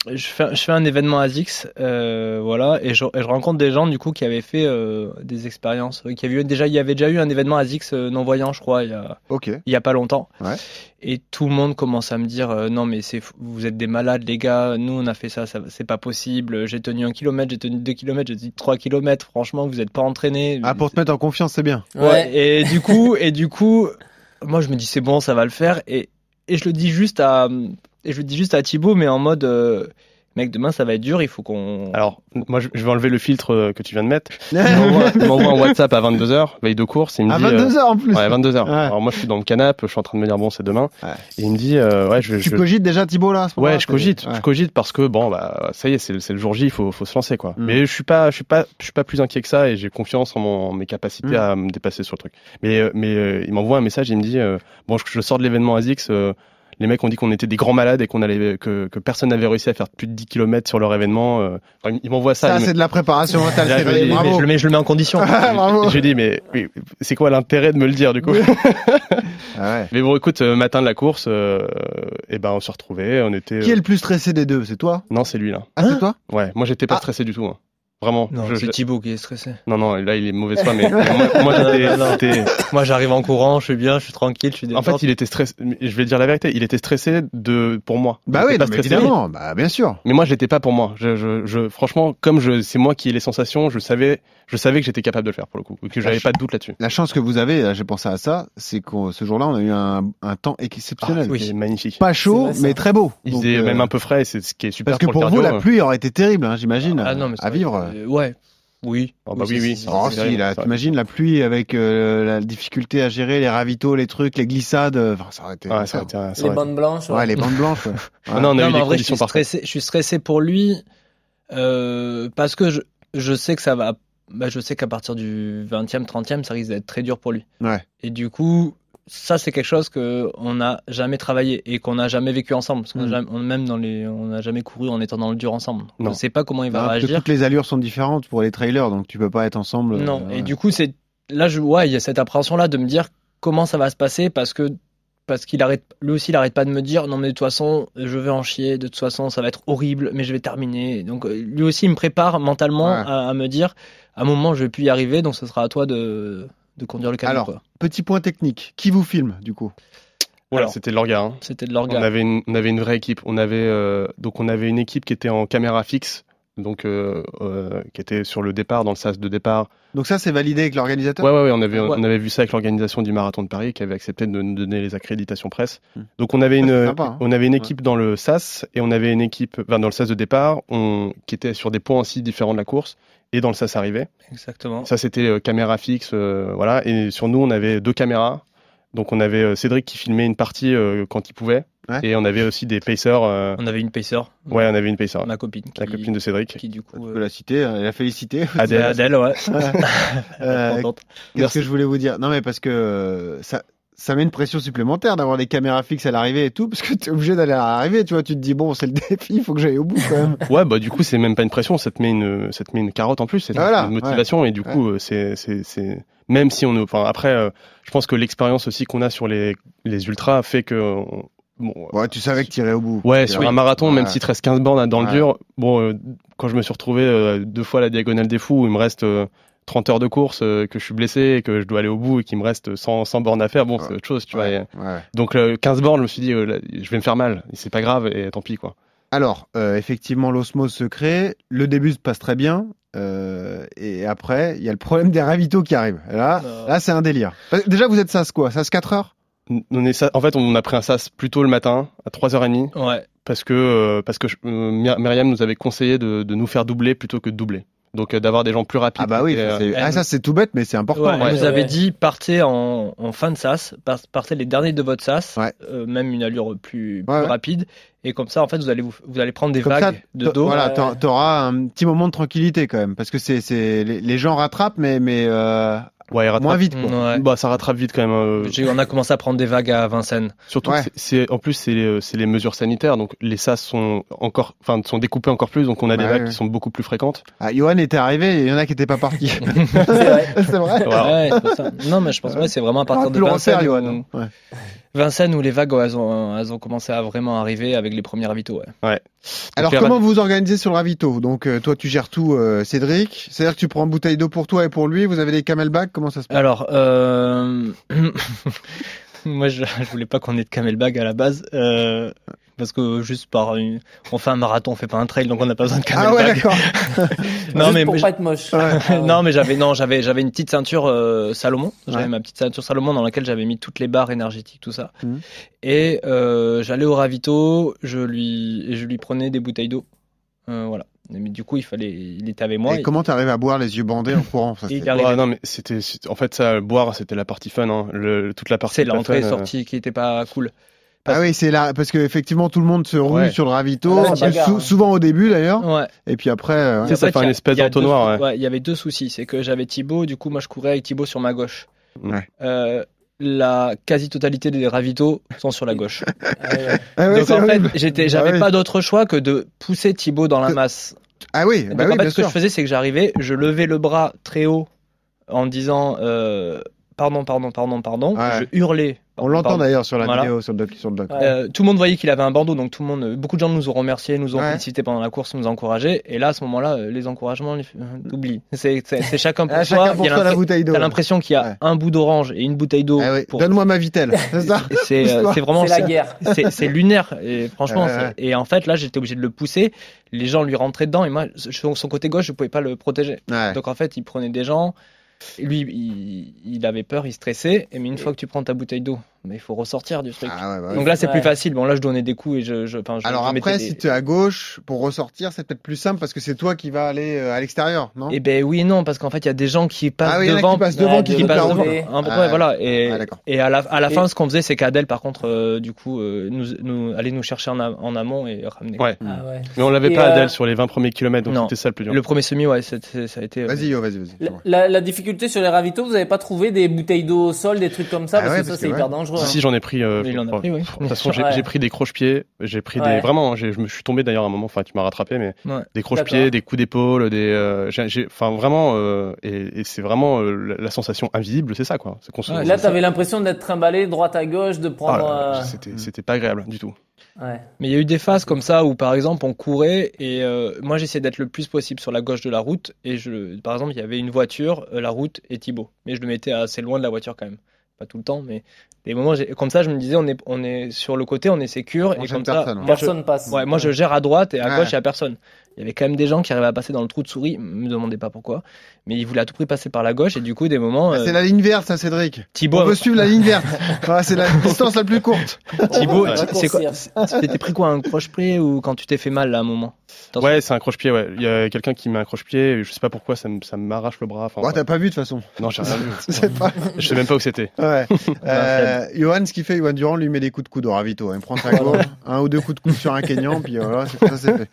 Speaker 9: je fais, je fais un événement ASICS, euh, voilà, et je, et je rencontre des gens du coup qui avaient fait euh, des expériences, qui avaient eu déjà, il y avait déjà eu un événement ASICS euh, non voyant, je crois, il y a,
Speaker 3: Ok.
Speaker 9: il y a pas longtemps.
Speaker 3: Ouais.
Speaker 9: Et tout le monde commence à me dire euh, non mais c'est vous êtes des malades les gars, nous on a fait ça, ça c'est pas possible. J'ai tenu un kilomètre, j'ai tenu deux kilomètres, j'ai tenu trois kilomètres. Franchement vous êtes pas entraînés.
Speaker 3: Ah, pour te mettre en confiance, c'est bien.
Speaker 9: Ouais. Et du coup, et du coup, moi je me dis c'est bon, ça va le faire. Et, et je le dis juste à, et je le dis juste à Thibaut, mais en mode, euh, mec, demain ça va être dur, il faut qu'on.
Speaker 7: Alors, moi, je vais enlever le filtre euh, que tu viens de mettre. Il m'envoie- un WhatsApp à 22h, veille de course, et il me
Speaker 3: À
Speaker 7: dit... euh,
Speaker 3: 22h en plus.
Speaker 7: Ouais, 22h.
Speaker 3: Ouais.
Speaker 7: Alors moi, je suis dans le canapé, je suis en train de me dire, bon, c'est demain.
Speaker 3: Ouais.
Speaker 7: Et il me dit, euh, ouais, je...
Speaker 3: Tu
Speaker 7: je-
Speaker 3: cogites déjà Thibaut là à
Speaker 7: Ouais, je cogite,
Speaker 3: Ouais.
Speaker 7: je cogite parce que bon bah ça y est, c'est le, jour J, il faut, faut se lancer quoi.
Speaker 3: Mm.
Speaker 7: Mais je suis pas, je suis pas, je suis pas plus inquiet que ça et j'ai confiance en, mon, en mes capacités
Speaker 3: Mm.
Speaker 7: à me dépasser sur le truc. Mais euh, mais euh, il m'envoie un message, il me dit euh, bon, je, je sors de l'événement ASICS, euh, les mecs ont dit qu'on était des grands malades et qu'on allait que, que personne n'avait réussi à faire plus de 10 km sur leur événement. euh. Enfin, il- il m'envoie ça.
Speaker 3: Ça,
Speaker 7: me-
Speaker 3: c'est de la préparation mentale.
Speaker 7: Là, je-
Speaker 9: Mais je, le mets, je le mets en condition.
Speaker 7: J'ai dit mais oui, c'est quoi l'intérêt de me le dire du coup?
Speaker 3: Ah ouais.
Speaker 7: Mais bon, écoute, euh, matin de la course, euh, et ben on se retrouvait, on était.
Speaker 3: Qui est le plus stressé des deux? C'est toi?
Speaker 7: Non, c'est lui là.
Speaker 3: Ah, c'est toi?
Speaker 7: Ouais, moi j'étais pas
Speaker 3: Ah.
Speaker 7: stressé du tout. hein. Vraiment.
Speaker 9: Non,
Speaker 7: je-
Speaker 9: c'est
Speaker 7: je-
Speaker 9: Thibaut qui est stressé.
Speaker 7: Non, non, là il est mauvaise foi, mais moi, moi, j'étais-
Speaker 9: Non, non.
Speaker 7: c'était-
Speaker 9: Moi j'arrive en courant, je suis bien, je suis tranquille, je suis
Speaker 7: En fait, il était stressé. Je vais dire la vérité, il était stressé de pour moi.
Speaker 3: Bah
Speaker 7: Il
Speaker 3: oui, évidemment. Bah bien sûr.
Speaker 7: Mais moi, je l'étais pas pour moi. Je, je, je- franchement, comme je, c'est moi qui ai les sensations, je savais, je savais que j'étais capable de le faire pour le coup, et que j'avais pas de doute là-dessus.
Speaker 3: La chance que vous avez, j'ai pensé à ça, c'est que ce jour-là, on a eu un, un temps exceptionnel.
Speaker 7: Ah, c'était magnifique.
Speaker 3: Pas chaud,
Speaker 4: vrai,
Speaker 3: mais très beau.
Speaker 7: Il faisait
Speaker 3: euh,
Speaker 7: même un peu frais, c'est ce qui est super
Speaker 3: Parce que
Speaker 7: pour,
Speaker 3: pour vous, la pluie aurait été terrible, hein, j'imagine,
Speaker 9: Ah non, mais c'est
Speaker 3: à
Speaker 9: vrai
Speaker 3: vivre.
Speaker 9: que- Ouais, oui.
Speaker 7: Oh, bah oui, oui.
Speaker 9: c'est-
Speaker 3: Oh si, t'imagines la pluie avec euh, la difficulté à gérer les ravitaux, les trucs, les glissades, euh, enfin, ça aurait été...
Speaker 7: Ouais, ça aurait été ça
Speaker 4: Les
Speaker 7: aurait-
Speaker 4: bandes blanches.
Speaker 3: Ouais, les bandes blanches. ouais.
Speaker 7: Ah non, on a
Speaker 9: Non,
Speaker 7: eu
Speaker 9: mais
Speaker 7: des
Speaker 9: en vrai, je suis stressé, je suis stressé pour lui euh, parce que je, je sais que ça va. Bah, je sais qu'à partir du 20e, 30e, ça risque d'être très dur pour lui.
Speaker 3: Ouais.
Speaker 9: Et du coup, ça, c'est quelque chose que on n'a jamais travaillé et qu'on n'a jamais vécu ensemble. Parce qu'on a
Speaker 3: Mm.
Speaker 9: jamais- on, même dans les, on n'a jamais couru en étant dans le dur ensemble.
Speaker 7: Non.
Speaker 9: Je ne sais pas comment il va
Speaker 3: Non, parce que
Speaker 9: réagir.
Speaker 3: toutes les allures sont différentes pour les trailers, donc tu peux pas être ensemble.
Speaker 9: Non.
Speaker 3: euh,
Speaker 9: Et du coup, c'est là, je, ouais, il y a cette appréhension-là de me dire comment ça va se passer parce que parce qu'il arrête, lui aussi, il arrête pas de me dire non mais de toute façon, je vais en chier, de toute façon, ça va être horrible, mais je vais terminer. Donc euh, lui aussi, il me prépare mentalement
Speaker 3: Ouais.
Speaker 9: à, à me dire à un moment, je vais plus y arriver, donc ce sera à toi de de conduire le camion.
Speaker 3: Alors,
Speaker 9: quoi.
Speaker 3: Petit point technique. Qui vous filme, du coup?
Speaker 7: Voilà,
Speaker 9: Alors,
Speaker 7: c'était de l'orga. hein.
Speaker 9: C'était de
Speaker 7: On avait une, on avait une vraie équipe. On avait euh, donc on avait une équipe qui était en caméra fixe, donc euh, euh, qui était sur le départ, dans le sas de départ.
Speaker 3: Donc ça, c'est validé avec l'organisateur?
Speaker 7: Ouais, ouais, ouais, on avait,
Speaker 9: Ouais.
Speaker 7: on avait vu ça avec l'organisation du marathon de Paris, qui avait accepté de nous donner les accréditations presse.
Speaker 3: Hmm.
Speaker 7: Donc on avait une,
Speaker 3: sympa, hein.
Speaker 7: on avait une équipe dans le sas et on avait une équipe, enfin, dans le sas de départ, on, qui était sur des points aussi différents de la course et dans le sas arrivé.
Speaker 9: Exactement.
Speaker 7: Ça, c'était euh, caméra fixe, euh, voilà. Et sur nous, on avait deux caméras. Donc, on avait euh, Cédric qui filmait une partie euh, quand il pouvait.
Speaker 3: Ouais.
Speaker 7: Et on avait aussi des pacers. euh,
Speaker 9: On avait une pacer.
Speaker 7: Ouais, on avait une pacer.
Speaker 9: Ma copine. Qui,
Speaker 7: La copine de Cédric.
Speaker 9: qui du
Speaker 3: Tu
Speaker 9: coup.
Speaker 3: peux
Speaker 9: euh,
Speaker 3: la citer, euh, la féliciter.
Speaker 7: Adèle.
Speaker 9: Adèle, ouais.
Speaker 3: Euh,
Speaker 9: Contente.
Speaker 3: Qu'est-ce que je voulais vous dire? Non, mais parce que euh, ça, ça met une pression supplémentaire d'avoir les caméras fixes à l'arrivée et tout, parce que tu es obligé d'aller à l'arrivée, tu vois. Tu te dis, bon, c'est le défi, il faut que j'aille au bout quand même.
Speaker 7: Ouais, bah, du coup, c'est même pas une pression, ça te met une, ça te met une carotte en plus, c'est
Speaker 3: Voilà,
Speaker 7: une motivation. Et du coup, c'est, c'est, même si on, enfin, après, euh, je pense que l'expérience aussi qu'on a sur les, les ultras fait que, on- bon,
Speaker 3: Ouais, tu savais que tu irais au bout.
Speaker 7: Ouais, sur un marathon, même
Speaker 3: Ouais.
Speaker 7: s'il te reste 15 bornes dans
Speaker 3: Ouais.
Speaker 7: le dur, bon, euh, quand je me suis retrouvé euh, deux fois à la diagonale des fous, où il me reste euh, 30 heures de course, euh, que je suis blessé et que je dois aller au bout et qu'il me reste 100, 100 bornes à faire, bon, c'est autre chose, tu vois.
Speaker 3: Ouais,
Speaker 7: et-
Speaker 3: ouais.
Speaker 7: Donc, euh, 15 bornes, je me suis dit, euh, là, je vais me faire mal, c'est pas grave, et tant pis, quoi.
Speaker 3: Alors, euh, effectivement, l'osmose se crée. Le début se passe très bien. euh, et après, il y a le problème des ravitaux qui arrive. Là,
Speaker 9: Euh.
Speaker 3: là c'est un délire. Euh, Déjà, vous êtes SAS quoi? SAS 4 heures?
Speaker 7: On est, ça- en fait, on a pris un sas plus tôt le matin, à 3h30,
Speaker 9: Ouais.
Speaker 7: parce que, euh, parce que je- euh, Myr- Myriam nous avait conseillé de, de nous faire doubler plutôt que de doubler. Donc, euh, d'avoir des gens plus rapides.
Speaker 3: Ah bah oui,
Speaker 7: Et,
Speaker 3: ça,
Speaker 7: euh,
Speaker 3: c'est- ah, ça c'est tout bête, mais c'est important.
Speaker 9: Ouais, elle
Speaker 4: Ouais,
Speaker 9: nous
Speaker 4: ouais.
Speaker 9: avait dit partez en, en fin de sas, par- partez les derniers de votre sas,
Speaker 3: Ouais.
Speaker 9: euh, même une allure plus, plus
Speaker 3: Ouais, ouais.
Speaker 9: rapide, et comme ça en fait vous allez vous, vous allez prendre des
Speaker 3: Comme
Speaker 9: vagues
Speaker 3: ça,
Speaker 9: de dos.
Speaker 3: Voilà,
Speaker 4: Ouais.
Speaker 3: t'auras- un petit moment de tranquillité quand même, parce que c'est, c'est les, les gens rattrapent, mais mais euh,
Speaker 7: ouais, il rattrape-
Speaker 3: moins vite. Quoi.
Speaker 9: Ouais.
Speaker 7: Bah, ça rattrape vite quand même. euh,
Speaker 9: J'ai- On a commencé à prendre des vagues à Vincennes.
Speaker 7: Surtout, que
Speaker 3: Ouais.
Speaker 7: c'est- c'est en plus c'est les, c'est les mesures sanitaires, donc les SAS sont encore, enfin sont découpés encore plus, donc on a des vagues
Speaker 3: ouais.
Speaker 7: qui sont beaucoup plus fréquentes.
Speaker 3: Ah, Johan était arrivé, et il y en a qui n'étaient pas partis.
Speaker 4: C'est vrai.
Speaker 3: c'est vrai.
Speaker 7: Voilà.
Speaker 9: Ouais, c'est pour ça. Non mais je pense que ouais, c'est vraiment à partir
Speaker 3: Ah,
Speaker 9: de
Speaker 3: tu le refaire,
Speaker 9: Vincennes,
Speaker 3: Johan.
Speaker 9: Vincennes où les vagues elles ont, elles ont commencé à vraiment arriver avec les premiers ravitaux. Ouais.
Speaker 3: Alors comment vous vous organisez sur le ravito? Donc euh, toi tu gères tout, euh, Cédric. C'est-à-dire que tu prends une bouteille d'eau pour toi et pour lui. Vous avez des camelbacks Comment ça se passe?
Speaker 9: Alors, euh... moi, je, je voulais pas qu'on ait de camelbag à la base, euh, parce que juste par une... on fait un marathon, on fait pas un trail, donc on n'a pas besoin de
Speaker 3: Ah ouais, d'accord.
Speaker 9: non
Speaker 4: Juste
Speaker 9: mais
Speaker 4: pour pas être moche.
Speaker 3: Ouais.
Speaker 9: Non mais j'avais non j'avais j'avais une petite ceinture euh, Salomon, j'avais
Speaker 3: Ouais.
Speaker 9: ma petite ceinture Salomon dans laquelle j'avais mis toutes les barres énergétiques tout ça,
Speaker 3: Mhm.
Speaker 9: et euh, j'allais au ravito, je lui je lui prenais des bouteilles d'eau Euh, voilà. Mais du coup, il fallait, il était avec moi.
Speaker 3: Et comment t'arrives à boire les yeux bandés en courant ça.
Speaker 7: Ouais, non, mais c'était, en fait, ça, boire, c'était la partie fun, hein. Le, toute la partie.
Speaker 9: C'est l'entrée
Speaker 7: euh,
Speaker 9: sortie qui était pas cool.
Speaker 3: Ah oui, c'est là parce que effectivement tout le monde se roule
Speaker 7: Ouais.
Speaker 3: sur le ravito,
Speaker 4: Ah, ça bagarre,
Speaker 3: sou-
Speaker 4: hein.
Speaker 3: souvent au début d'ailleurs,
Speaker 9: Ouais.
Speaker 3: et puis après. euh,
Speaker 7: C'est ça,
Speaker 9: En fait,
Speaker 7: fait
Speaker 9: il y
Speaker 7: un
Speaker 9: a-
Speaker 7: espèce d'entonnoir, ouais.
Speaker 9: Il y avait deux soucis. C'est que j'avais Thibaut, du coup, moi, je courais avec Thibaut sur ma gauche.
Speaker 3: Ouais.
Speaker 9: Euh, la quasi-totalité des ravitaux sont sur la gauche.
Speaker 3: Ah ouais,
Speaker 9: Donc en fait,
Speaker 3: horrible.
Speaker 9: j'étais,
Speaker 3: Ah
Speaker 9: j'avais
Speaker 3: oui.
Speaker 9: pas d'autre choix que de pousser Thibaut dans la masse.
Speaker 3: Ah oui,
Speaker 9: Donc
Speaker 3: bah
Speaker 9: en
Speaker 3: oui,
Speaker 9: fait,
Speaker 3: bien
Speaker 9: ce que
Speaker 3: sûr.
Speaker 9: je faisais, c'est que j'arrivais, je levais le bras très haut en disant euh, pardon, pardon, pardon, pardon.
Speaker 3: Ouais.
Speaker 9: Je hurlais.
Speaker 3: On l'entend d'ailleurs sur la
Speaker 9: Voilà.
Speaker 3: vidéo, sur le doc. Sur le doc.
Speaker 4: Ouais.
Speaker 9: Euh, tout le monde voyait qu'il avait un bandeau, donc tout le monde, beaucoup de gens nous ont remerciés, nous ont
Speaker 3: Ouais.
Speaker 9: félicité pendant la course, nous ont encouragés. Et là, à ce moment-là, euh, les encouragements, les- euh, t'oublies. C'est, chacun pour soi. Il y a
Speaker 3: la bouteille d'eau.
Speaker 9: T'as l'impression qu'il y a
Speaker 3: Ouais.
Speaker 9: un bout d'orange et une bouteille d'eau.
Speaker 3: Ah oui.
Speaker 9: pour...
Speaker 3: Donne-moi ma vitelle, c'est
Speaker 9: euh, vraiment
Speaker 4: C'est la guerre.
Speaker 9: c'est, lunaire et franchement
Speaker 3: Ouais, ouais.
Speaker 9: c'est- et en fait là j'étais obligé de le pousser les gens lui rentraient dedans et moi sur son côté gauche je pouvais pas le protéger
Speaker 3: Ouais.
Speaker 9: donc en fait il prenait des gens lui il, il avait peur il stressait et mais une fois que tu prends ta bouteille d'eau mais il faut ressortir du truc
Speaker 3: Ah ouais, bah
Speaker 9: donc là c'est
Speaker 4: Ouais.
Speaker 9: plus facile bon là je donnais des coups et je, je,
Speaker 3: Alors
Speaker 9: je
Speaker 3: après,
Speaker 9: des-
Speaker 3: si tu es à gauche, pour ressortir, c'est peut-être plus simple parce que c'est toi qui vas aller euh, à l'extérieur, non?
Speaker 9: Eh ben oui et non parce qu'en fait il y a des gens qui passent
Speaker 3: Ah oui,
Speaker 9: devant
Speaker 3: qui passent devant,
Speaker 4: Ouais,
Speaker 3: qui qui
Speaker 9: passent
Speaker 3: passent
Speaker 9: devant. peu,
Speaker 3: Ah,
Speaker 9: ouais, voilà. Et,
Speaker 3: Ah,
Speaker 9: et à la, à la
Speaker 4: Et-
Speaker 9: fin, ce qu'on faisait, c'est qu'Adèle, par contre, euh, du coup, euh, nous, nous allait nous chercher en, a- en amont et ramener.
Speaker 7: Ouais.
Speaker 4: Ah ouais.
Speaker 7: Mais on l'avait pas Adèle sur les 20 premiers kilomètres, donc c'était ça le plus dur.
Speaker 9: Le premier semi, ouais, ça a été.
Speaker 3: Vas-y, yo, vas-y, vas-y.
Speaker 4: La, difficulté sur les ravitaux, vous avez pas trouvé des bouteilles d'eau au sol, des trucs comme ça,
Speaker 3: Ah
Speaker 4: parce que ça c'est hyper
Speaker 3: ouais.
Speaker 4: Dangereux.
Speaker 7: Si,
Speaker 4: hein.
Speaker 7: si, j'en ai pris. euh,
Speaker 9: Il en a pris, oui.
Speaker 7: De toute façon, j'ai
Speaker 4: Ouais.
Speaker 7: pris des croche-pieds. J'ai pris
Speaker 4: Ouais.
Speaker 7: des. Vraiment, j'ai- je me suis tombé d'ailleurs à un moment. Enfin, tu m'as rattrapé, mais
Speaker 9: Ouais.
Speaker 7: des croche-pieds, des coups d'épaule, des. euh, Enfin, vraiment. euh, et et c'est vraiment euh, la, la sensation invisible, c'est ça, quoi. Se-
Speaker 9: Ouais,
Speaker 4: Là, t'avais l'impression d'être trimballé droite à gauche, de
Speaker 7: Ah
Speaker 4: prendre. euh,
Speaker 7: C'était c'était pas agréable du tout.
Speaker 4: ouais.
Speaker 9: Mais il y a eu des phases comme ça où, par exemple, on courait et euh, moi j'essayais d'être le plus possible sur la gauche de la route. Et je, par exemple, il y avait une voiture, la route et Thibaut. Mais je le mettais assez loin de la voiture quand même. Pas tout le temps, mais des moments j'ai- comme ça, je me disais, on est, on est sur le côté, on est sécure. Et comme ça,
Speaker 3: personne,
Speaker 9: moi, je,
Speaker 4: passe.
Speaker 9: ouais, moi je gère à droite et à
Speaker 3: Ouais.
Speaker 9: gauche, il n'y a personne. Il y avait quand même des gens qui arrivaient à passer dans le trou de souris, me demandez pas pourquoi, mais ils voulaient à tout prix passer par la gauche et du coup, des moments,
Speaker 3: Ah,
Speaker 9: euh,
Speaker 3: C'est la ligne verte, ça, Cédric.
Speaker 9: Thibaut,
Speaker 3: On veut suivre la ligne verte. C'est la distance la plus courte.
Speaker 9: Thibaut, c'est quoi t'es pris quoi, un croche-pied ou quand tu t'es fait mal là, à un moment?
Speaker 7: Ouais, c'est un croche-pied, ouais. Il y a quelqu'un qui met un croche-pied, je sais pas pourquoi, ça me- ça m'arrache le bras. Enfin,
Speaker 3: Ouais,
Speaker 7: ouais.
Speaker 3: t'as pas vu de toute façon.
Speaker 7: Non, j'ai rien vu.
Speaker 3: Pas.
Speaker 7: Je sais même pas où c'était.
Speaker 3: Ouais. Euh, Johan, ce qu'il fait, Johan Durand lui met des coups de coude au ravito. Il prend sa gauche, un ou deux coups de coude sur un Kenyan, puis voilà, c'est- ça c'est fait.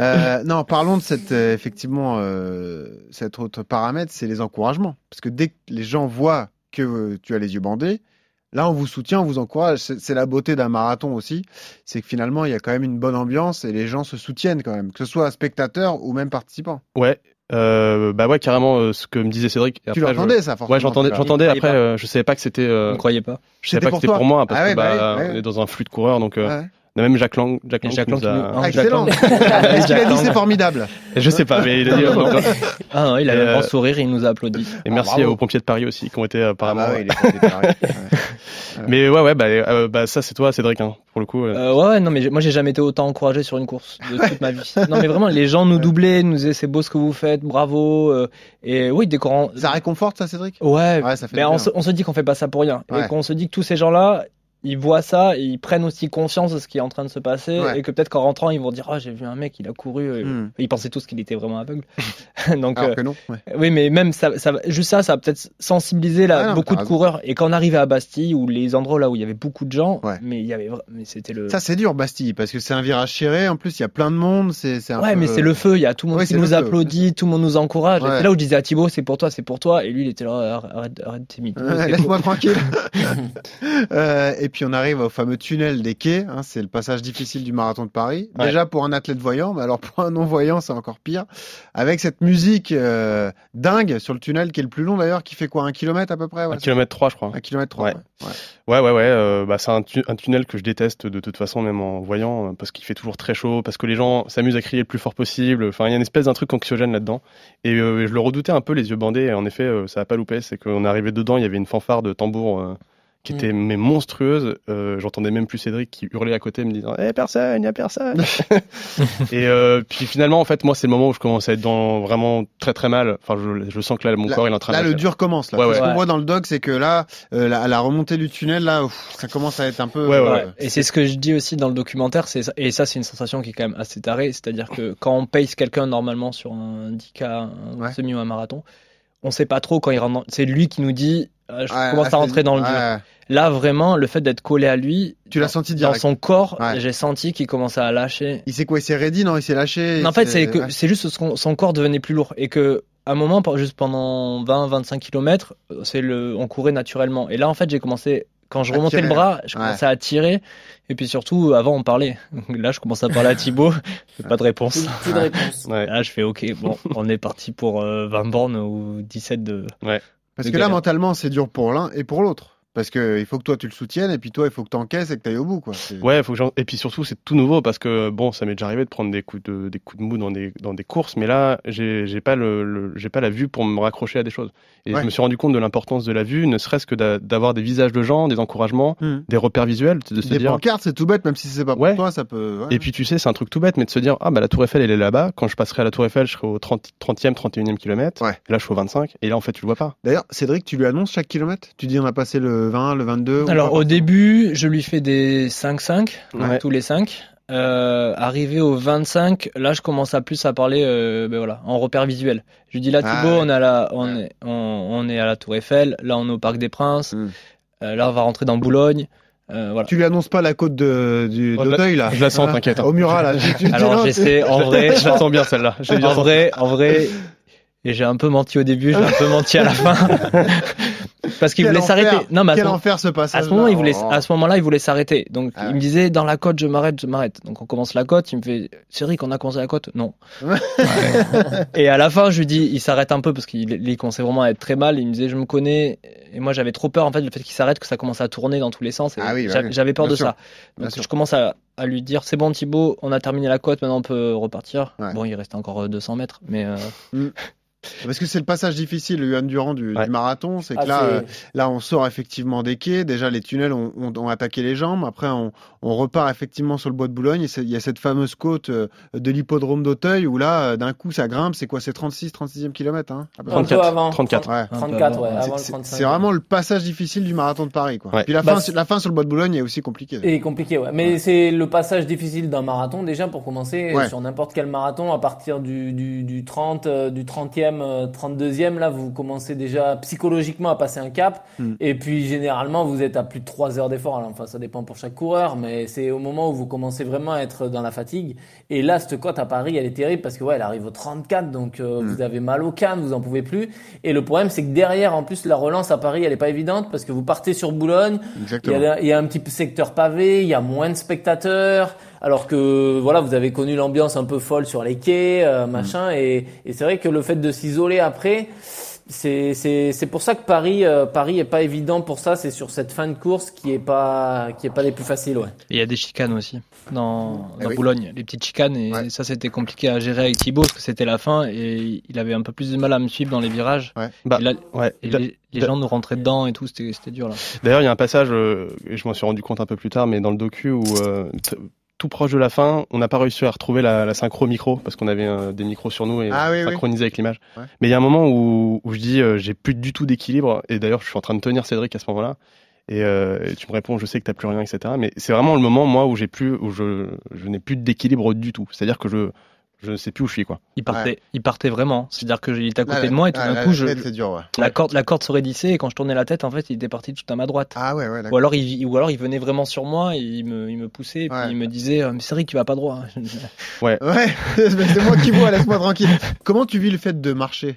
Speaker 3: Euh, non, parlons de cette, euh, effectivement, euh, cet autre paramètre, c'est les encouragements. Parce que dès que les gens voient que euh, tu as les yeux bandés, là, on vous soutient, on vous encourage. C'est la beauté d'un marathon aussi. C'est que finalement, il y a quand même une bonne ambiance et les gens se soutiennent quand même, que ce soit spectateurs ou même participants.
Speaker 7: Ouais. Euh, bah ouais, carrément, euh, ce que me disait Cédric.
Speaker 3: Tu
Speaker 7: après, je-
Speaker 3: l'entendais, ça, forcément.
Speaker 7: Ouais, j'entendais,
Speaker 3: l'as-
Speaker 7: j'entendais. Après,
Speaker 9: croyait pas.
Speaker 7: euh, je savais pas que c'était. euh,
Speaker 9: ne croyez pas
Speaker 7: je savais
Speaker 3: C'était
Speaker 7: pas
Speaker 3: pour
Speaker 7: que c'était pour moi parce
Speaker 3: Ah ouais,
Speaker 7: que
Speaker 3: bah
Speaker 7: bah,
Speaker 3: ouais, ouais.
Speaker 7: on est dans un flux de coureurs, donc
Speaker 3: Ouais.
Speaker 7: on a même Jacques Lang, Jacques Lang
Speaker 9: Jacques Lang
Speaker 7: a-
Speaker 3: Ah,
Speaker 9: Jacques
Speaker 3: excellent.
Speaker 9: Lang.
Speaker 3: Est-ce qu'il a dit
Speaker 9: Lang.
Speaker 3: c'est formidable
Speaker 7: Je sais pas, mais il a dit. donc, euh,
Speaker 9: Ah non, il
Speaker 7: Et,
Speaker 9: un grand
Speaker 7: euh,
Speaker 9: sourire et il nous a applaudi.
Speaker 7: et merci
Speaker 3: bravo.
Speaker 7: aux pompiers de Paris aussi qui ont été apparemment.
Speaker 3: Ah bah ouais.
Speaker 7: Mais ouais, ouais, bah, euh, bah ça c'est toi, Cédric, hein, pour le coup. euh.
Speaker 9: Euh, ouais, ouais, non, mais moi j'ai jamais été autant encouragé sur une course de toute ma vie. Non, mais vraiment, les gens nous doublaient, nous disaient c'est beau ce que vous faites, bravo. euh, et oui, dès qu'on.
Speaker 3: Ça réconforte ça, Cédric?
Speaker 9: Ouais,
Speaker 3: Ouais, ça fait
Speaker 9: mais on
Speaker 3: bien.
Speaker 9: se, on se dit qu'on fait pas ça pour rien.
Speaker 3: Ouais.
Speaker 9: Et qu'on se dit que tous ces gens-là, ils voient ça et ils prennent aussi conscience de ce qui est en train de se passer.
Speaker 3: Ouais.
Speaker 9: Et que peut-être qu'en rentrant, ils vont dire Ah, j'ai vu un mec, il a couru.
Speaker 3: Hmm.
Speaker 9: Ils pensaient tous qu'il était vraiment aveugle. Donc,
Speaker 3: Alors
Speaker 9: euh,
Speaker 3: que non. ouais.
Speaker 9: Oui, mais même ça, ça va- juste ça, ça va peut-être sensibiliser là,
Speaker 3: Ouais, non,
Speaker 9: beaucoup de
Speaker 3: raison.
Speaker 9: coureurs. Et quand on arrivait à Bastille, ou les endroits là où il y avait beaucoup de gens,
Speaker 3: Ouais.
Speaker 9: mais il y avait, mais c'était le.
Speaker 3: Ça c'est dur Bastille parce que c'est un virage serré. En plus il y a plein de monde. C'est
Speaker 9: ouais,
Speaker 3: peu-
Speaker 9: mais c'est le feu. Il y a tout le monde qui nous
Speaker 3: feu.
Speaker 9: applaudit, tout le monde nous encourage. Et
Speaker 3: Ouais.
Speaker 9: c'est là où je disais à Thibaut, c'est pour toi, c'est pour toi. Et lui, il était là, arrête, arrête c'est
Speaker 3: Laisse-moi tranquille. Euh, et puis on arrive au fameux tunnel des quais. hein, c'est le passage difficile du marathon de Paris.
Speaker 7: Ouais.
Speaker 3: Déjà pour un athlète voyant, mais alors pour un non voyant c'est encore pire. Avec cette musique euh, dingue sur le tunnel qui est le plus long d'ailleurs, qui fait quoi un kilomètre à peu près. Ouais,
Speaker 7: Un kilomètre 3 je crois.
Speaker 3: Un kilomètre trois.
Speaker 7: Ouais.
Speaker 3: ouais.
Speaker 7: Ouais, ouais, ouais. euh, bah, c'est un, tu- un tunnel que je déteste de toute façon, même en voyant, euh, parce qu'il fait toujours très chaud, parce que les gens s'amusent à crier le plus fort possible. Enfin, il y a une espèce d'un truc anxiogène là-dedans. Et euh, je le redoutais un peu, les yeux bandés. Et en effet, ça a pas loupé. C'est qu'on arrivé dedans, il y avait une fanfare de tambour qui
Speaker 3: Mm.
Speaker 7: était mais monstrueuse. Euh, J'entendais même plus Cédric qui hurlait à côté me disant Eh personne, il y a personne. et euh, puis finalement en fait moi c'est le moment où je commence à être dans vraiment très très mal. Enfin je, je sens que là mon
Speaker 3: Là-
Speaker 7: corps il est en train
Speaker 3: Là,
Speaker 7: de
Speaker 3: le
Speaker 7: lâcher.
Speaker 3: dur commence. Là.
Speaker 7: Ouais,
Speaker 3: Ce
Speaker 7: ouais.
Speaker 3: qu'on voit dans le dog, c'est que là, euh, la, la remontée du tunnel, là, ouf, ça commence à être un peu.
Speaker 7: Ouais, ouais,
Speaker 3: euh,
Speaker 7: ouais.
Speaker 9: Et c'est ce que je dis aussi dans le documentaire, c'est et ça c'est une sensation qui est quand même assez tarée, c'est-à-dire que quand on pace quelqu'un normalement sur un 10K, un
Speaker 3: Ouais.
Speaker 9: semi ou un marathon, on sait pas trop quand il rentre. dans- C'est lui qui nous dit, je
Speaker 3: Ouais,
Speaker 9: commence
Speaker 3: là,
Speaker 9: à rentrer dans le dur.
Speaker 3: Ouais.
Speaker 9: Là vraiment, le fait d'être collé à lui,
Speaker 3: Tu l'as senti
Speaker 9: dans
Speaker 3: direct.
Speaker 9: son corps,
Speaker 3: Ouais.
Speaker 9: j'ai senti qu'il commençait à lâcher.
Speaker 3: Il s'est quoi Il s'est ready Non, il s'est lâché.
Speaker 9: Non, en fait, c'est que
Speaker 3: ouais.
Speaker 9: c'est juste son, son corps devenait plus lourd et que à un moment, juste pendant 20-25 km, c'est le, on courait naturellement. Et là, en fait, j'ai commencé quand je remontais
Speaker 3: tirer,
Speaker 9: le bras, je
Speaker 3: ouais.
Speaker 9: commençais à tirer. Et puis surtout, avant, on parlait. Là, je commence à parler à Thibaut. Pas de réponse.
Speaker 4: Plus, plus de réponse.
Speaker 7: Ouais.
Speaker 9: Là, je fais OK. Bon, on est parti pour euh, 20 bornes ou 17 de.
Speaker 3: Parce
Speaker 9: de
Speaker 3: que là, mentalement, c'est dur pour l'un et pour l'autre. Parce que il faut que toi tu le soutiennes et puis toi il faut que tu encaisses et que tu ailles au bout quoi.
Speaker 7: Ouais, faut que et puis surtout c'est tout nouveau parce que bon, ça m'est déjà arrivé de prendre des coups de des coups de mou dans des dans des courses, mais là j'ai j'ai pas le, le- j'ai pas la vue pour me raccrocher à des choses. Et
Speaker 3: Ouais.
Speaker 7: je me suis rendu compte de l'importance de la vue, ne serait-ce que d'a- d'avoir des visages de gens, des encouragements,
Speaker 3: Hmm.
Speaker 7: des repères visuels, de se
Speaker 3: Des
Speaker 7: dire.
Speaker 3: pancartes, c'est tout bête, même si c'est pas pour
Speaker 7: Ouais.
Speaker 3: toi, ça peut. ouais.
Speaker 7: Et puis tu sais, c'est un truc tout bête, mais de se dire ah bah la Tour Eiffel elle est là-bas. Quand je passerai à la Tour Eiffel, je serai au 30, 30e, 31e kilomètre.
Speaker 3: Ouais.
Speaker 7: Et là je suis au 25. Et là en fait tu le vois pas.
Speaker 3: D'ailleurs, Cédric, tu lui annonces chaque kilomètre? Tu dis on a passé le 20, le 22 ou
Speaker 9: Alors au début, je lui fais des 5-5,
Speaker 7: Ouais.
Speaker 9: tous les 5. Euh, arrivé au 25, là je commence à plus à parler euh, ben voilà, en repère visuel. Je lui dis là
Speaker 3: Ah,
Speaker 9: Thibaut,
Speaker 3: ouais.
Speaker 9: on, est à la, on,
Speaker 3: Ouais.
Speaker 9: est, on, on est à la Tour Eiffel, là on est au Parc des Princes,
Speaker 3: Hmm.
Speaker 9: euh, là on va rentrer dans Boulogne. Euh, voilà.
Speaker 3: Tu lui annonces pas la côte de, du
Speaker 7: Oh,
Speaker 3: d'Auteuil là
Speaker 7: je la sens, t'inquiète, hein.
Speaker 3: Au Murat là. Tu- tu-
Speaker 9: Alors j'essaie en vrai,
Speaker 7: Je la sens bien celle-là.
Speaker 9: En vrai, en vrai, et j'ai un peu menti au début, j'ai un peu menti à la fin, parce qu'il voulait s'arrêter. Non mais à
Speaker 3: Quel
Speaker 9: ce-
Speaker 3: enfer ce
Speaker 9: À
Speaker 3: passage.
Speaker 9: ce moment, il voulait,
Speaker 3: Oh.
Speaker 9: à ce moment-là, il voulait s'arrêter. Donc,
Speaker 3: Ah
Speaker 9: il me disait, dans la côte, je m'arrête, je m'arrête. Donc, on commence la côte. Il me fait, Cédric, on a commencé la côte? Non.
Speaker 3: Ouais.
Speaker 9: et à la fin, je lui dis, il s'arrête un peu parce qu'il il commençait vraiment à être très mal. Il me disait, je me connais. Et moi, j'avais trop peur, en fait, le fait qu'il s'arrête, que ça commence à tourner dans tous les sens. Et
Speaker 3: Ah oui, bah
Speaker 9: j'avais
Speaker 3: oui.
Speaker 9: j'avais peur
Speaker 3: Bien
Speaker 9: de
Speaker 3: sûr.
Speaker 9: ça.
Speaker 3: Bien
Speaker 9: Donc,
Speaker 3: sûr.
Speaker 9: je commence à, à lui dire, c'est bon, Thibaut, on a terminé la côte, maintenant on peut repartir.
Speaker 3: Ouais.
Speaker 9: Bon, il restait encore euh, 200 mètres, mais euh,
Speaker 3: Parce que c'est le passage difficile, le Yohan Durand du, marathon, c'est que
Speaker 4: Ah,
Speaker 3: là, euh, là, on sort effectivement des quais. Déjà, les tunnels ont, ont- ont attaqué les jambes. Après, on, on repart effectivement sur le bois de Boulogne. Et il y a cette fameuse côte euh, de l'hippodrome d'Auteuil où là, euh, d'un coup, ça grimpe. C'est quoi? C'est 36, 36e kilomètre hein, à peu près.
Speaker 4: Un peu
Speaker 7: 34.
Speaker 4: avant.
Speaker 7: 34.
Speaker 3: Ouais.
Speaker 9: un peu
Speaker 4: 34,
Speaker 9: avant.
Speaker 4: ouais,
Speaker 3: C'est-
Speaker 4: avant le
Speaker 3: c'est-
Speaker 4: 35.
Speaker 3: C'est vraiment le passage difficile du marathon de Paris. Quoi.
Speaker 7: Ouais.
Speaker 3: Puis la,
Speaker 4: Bah,
Speaker 3: fin,
Speaker 4: c'est-
Speaker 3: la fin sur le bois de Boulogne est aussi compliquée.
Speaker 4: Et compliqué, ouais. Mais c'est le passage difficile d'un marathon, déjà, pour commencer,
Speaker 3: Ouais.
Speaker 4: sur n'importe quel marathon, à partir du, du, du 30, euh, du 30e, euh, 32e, là, vous commencez déjà psychologiquement à passer un cap.
Speaker 3: Mm.
Speaker 4: Et puis, généralement, vous êtes à plus de 3 heures d'effort. Enfin, ça dépend pour chaque coureur, mais c'est au moment où vous commencez vraiment à être dans la fatigue. Et là, cette cote à Paris, elle est terrible parce que, ouais, elle arrive au 34, donc euh,
Speaker 3: Mm.
Speaker 4: vous avez mal au canne, vous en pouvez plus. Et le problème, c'est que derrière, en plus, la relance à Paris, elle est pas évidente parce que vous partez sur Boulogne, il y, a, il y a un petit secteur pavé, il y a moins de spectateurs, alors que voilà, vous avez connu l'ambiance un peu folle sur les quais, euh, machin, et, et c'est vrai que le fait de s'isoler après, c'est c'est c'est pour ça que Paris euh, Paris est pas évident pour ça, c'est sur cette fin de course qui est pas qui est pas des plus faciles, ouais.
Speaker 9: Et il y a des chicanes aussi dans,
Speaker 3: Eh
Speaker 9: dans
Speaker 3: oui.
Speaker 9: Boulogne, les petites chicanes. Et
Speaker 3: Ouais.
Speaker 9: ça, c'était compliqué à gérer avec Thibaut parce que c'était la fin et il avait un peu plus de mal à me suivre dans les virages.
Speaker 7: Bah,
Speaker 9: et là,
Speaker 7: ouais.
Speaker 9: et
Speaker 7: Da-
Speaker 9: les, gens nous rentraient dedans et tout, c'était c'était dur là.
Speaker 7: D'ailleurs, il y a un passage, euh, et je m'en suis rendu compte un peu plus tard, mais dans le docu où euh, tout proche de la fin, on n'a pas réussi à retrouver la, la synchro micro parce qu'on avait euh, des micros sur nous et
Speaker 3: Ah oui, oui.
Speaker 7: synchronisés avec l'image.
Speaker 3: Ouais.
Speaker 7: Mais il y a un moment où, où je dis euh, j'ai plus du tout d'équilibre et d'ailleurs je suis en train de tenir Cédric à ce moment-là. Et, euh, et tu me réponds, je sais que t'as plus rien, etc. Mais c'est vraiment le moment, moi, où j'ai plus, où je, je n'ai plus d'équilibre du tout. C'est-à-dire que je, je ne sais plus où je suis, quoi.
Speaker 9: Il partait, il partait vraiment. C'est-à-dire que il était à côté
Speaker 3: Là,
Speaker 9: de moi et tout d'un coup,
Speaker 3: la
Speaker 9: je,
Speaker 3: tête, c'est dur, ouais.
Speaker 9: la corde, la corde se raidissait et quand je tournais la tête, en fait, il était parti tout à ma droite.
Speaker 3: Ah ouais, ouais,
Speaker 9: Ou alors, il, ou alors il venait vraiment sur moi et il me, il me poussait et puis
Speaker 3: Ouais.
Speaker 9: il me disait euh, Mais Cédric, tu vas pas droit.
Speaker 3: Ouais, c'est moi qui vois, laisse-moi tranquille. Comment tu vis le fait de marcher?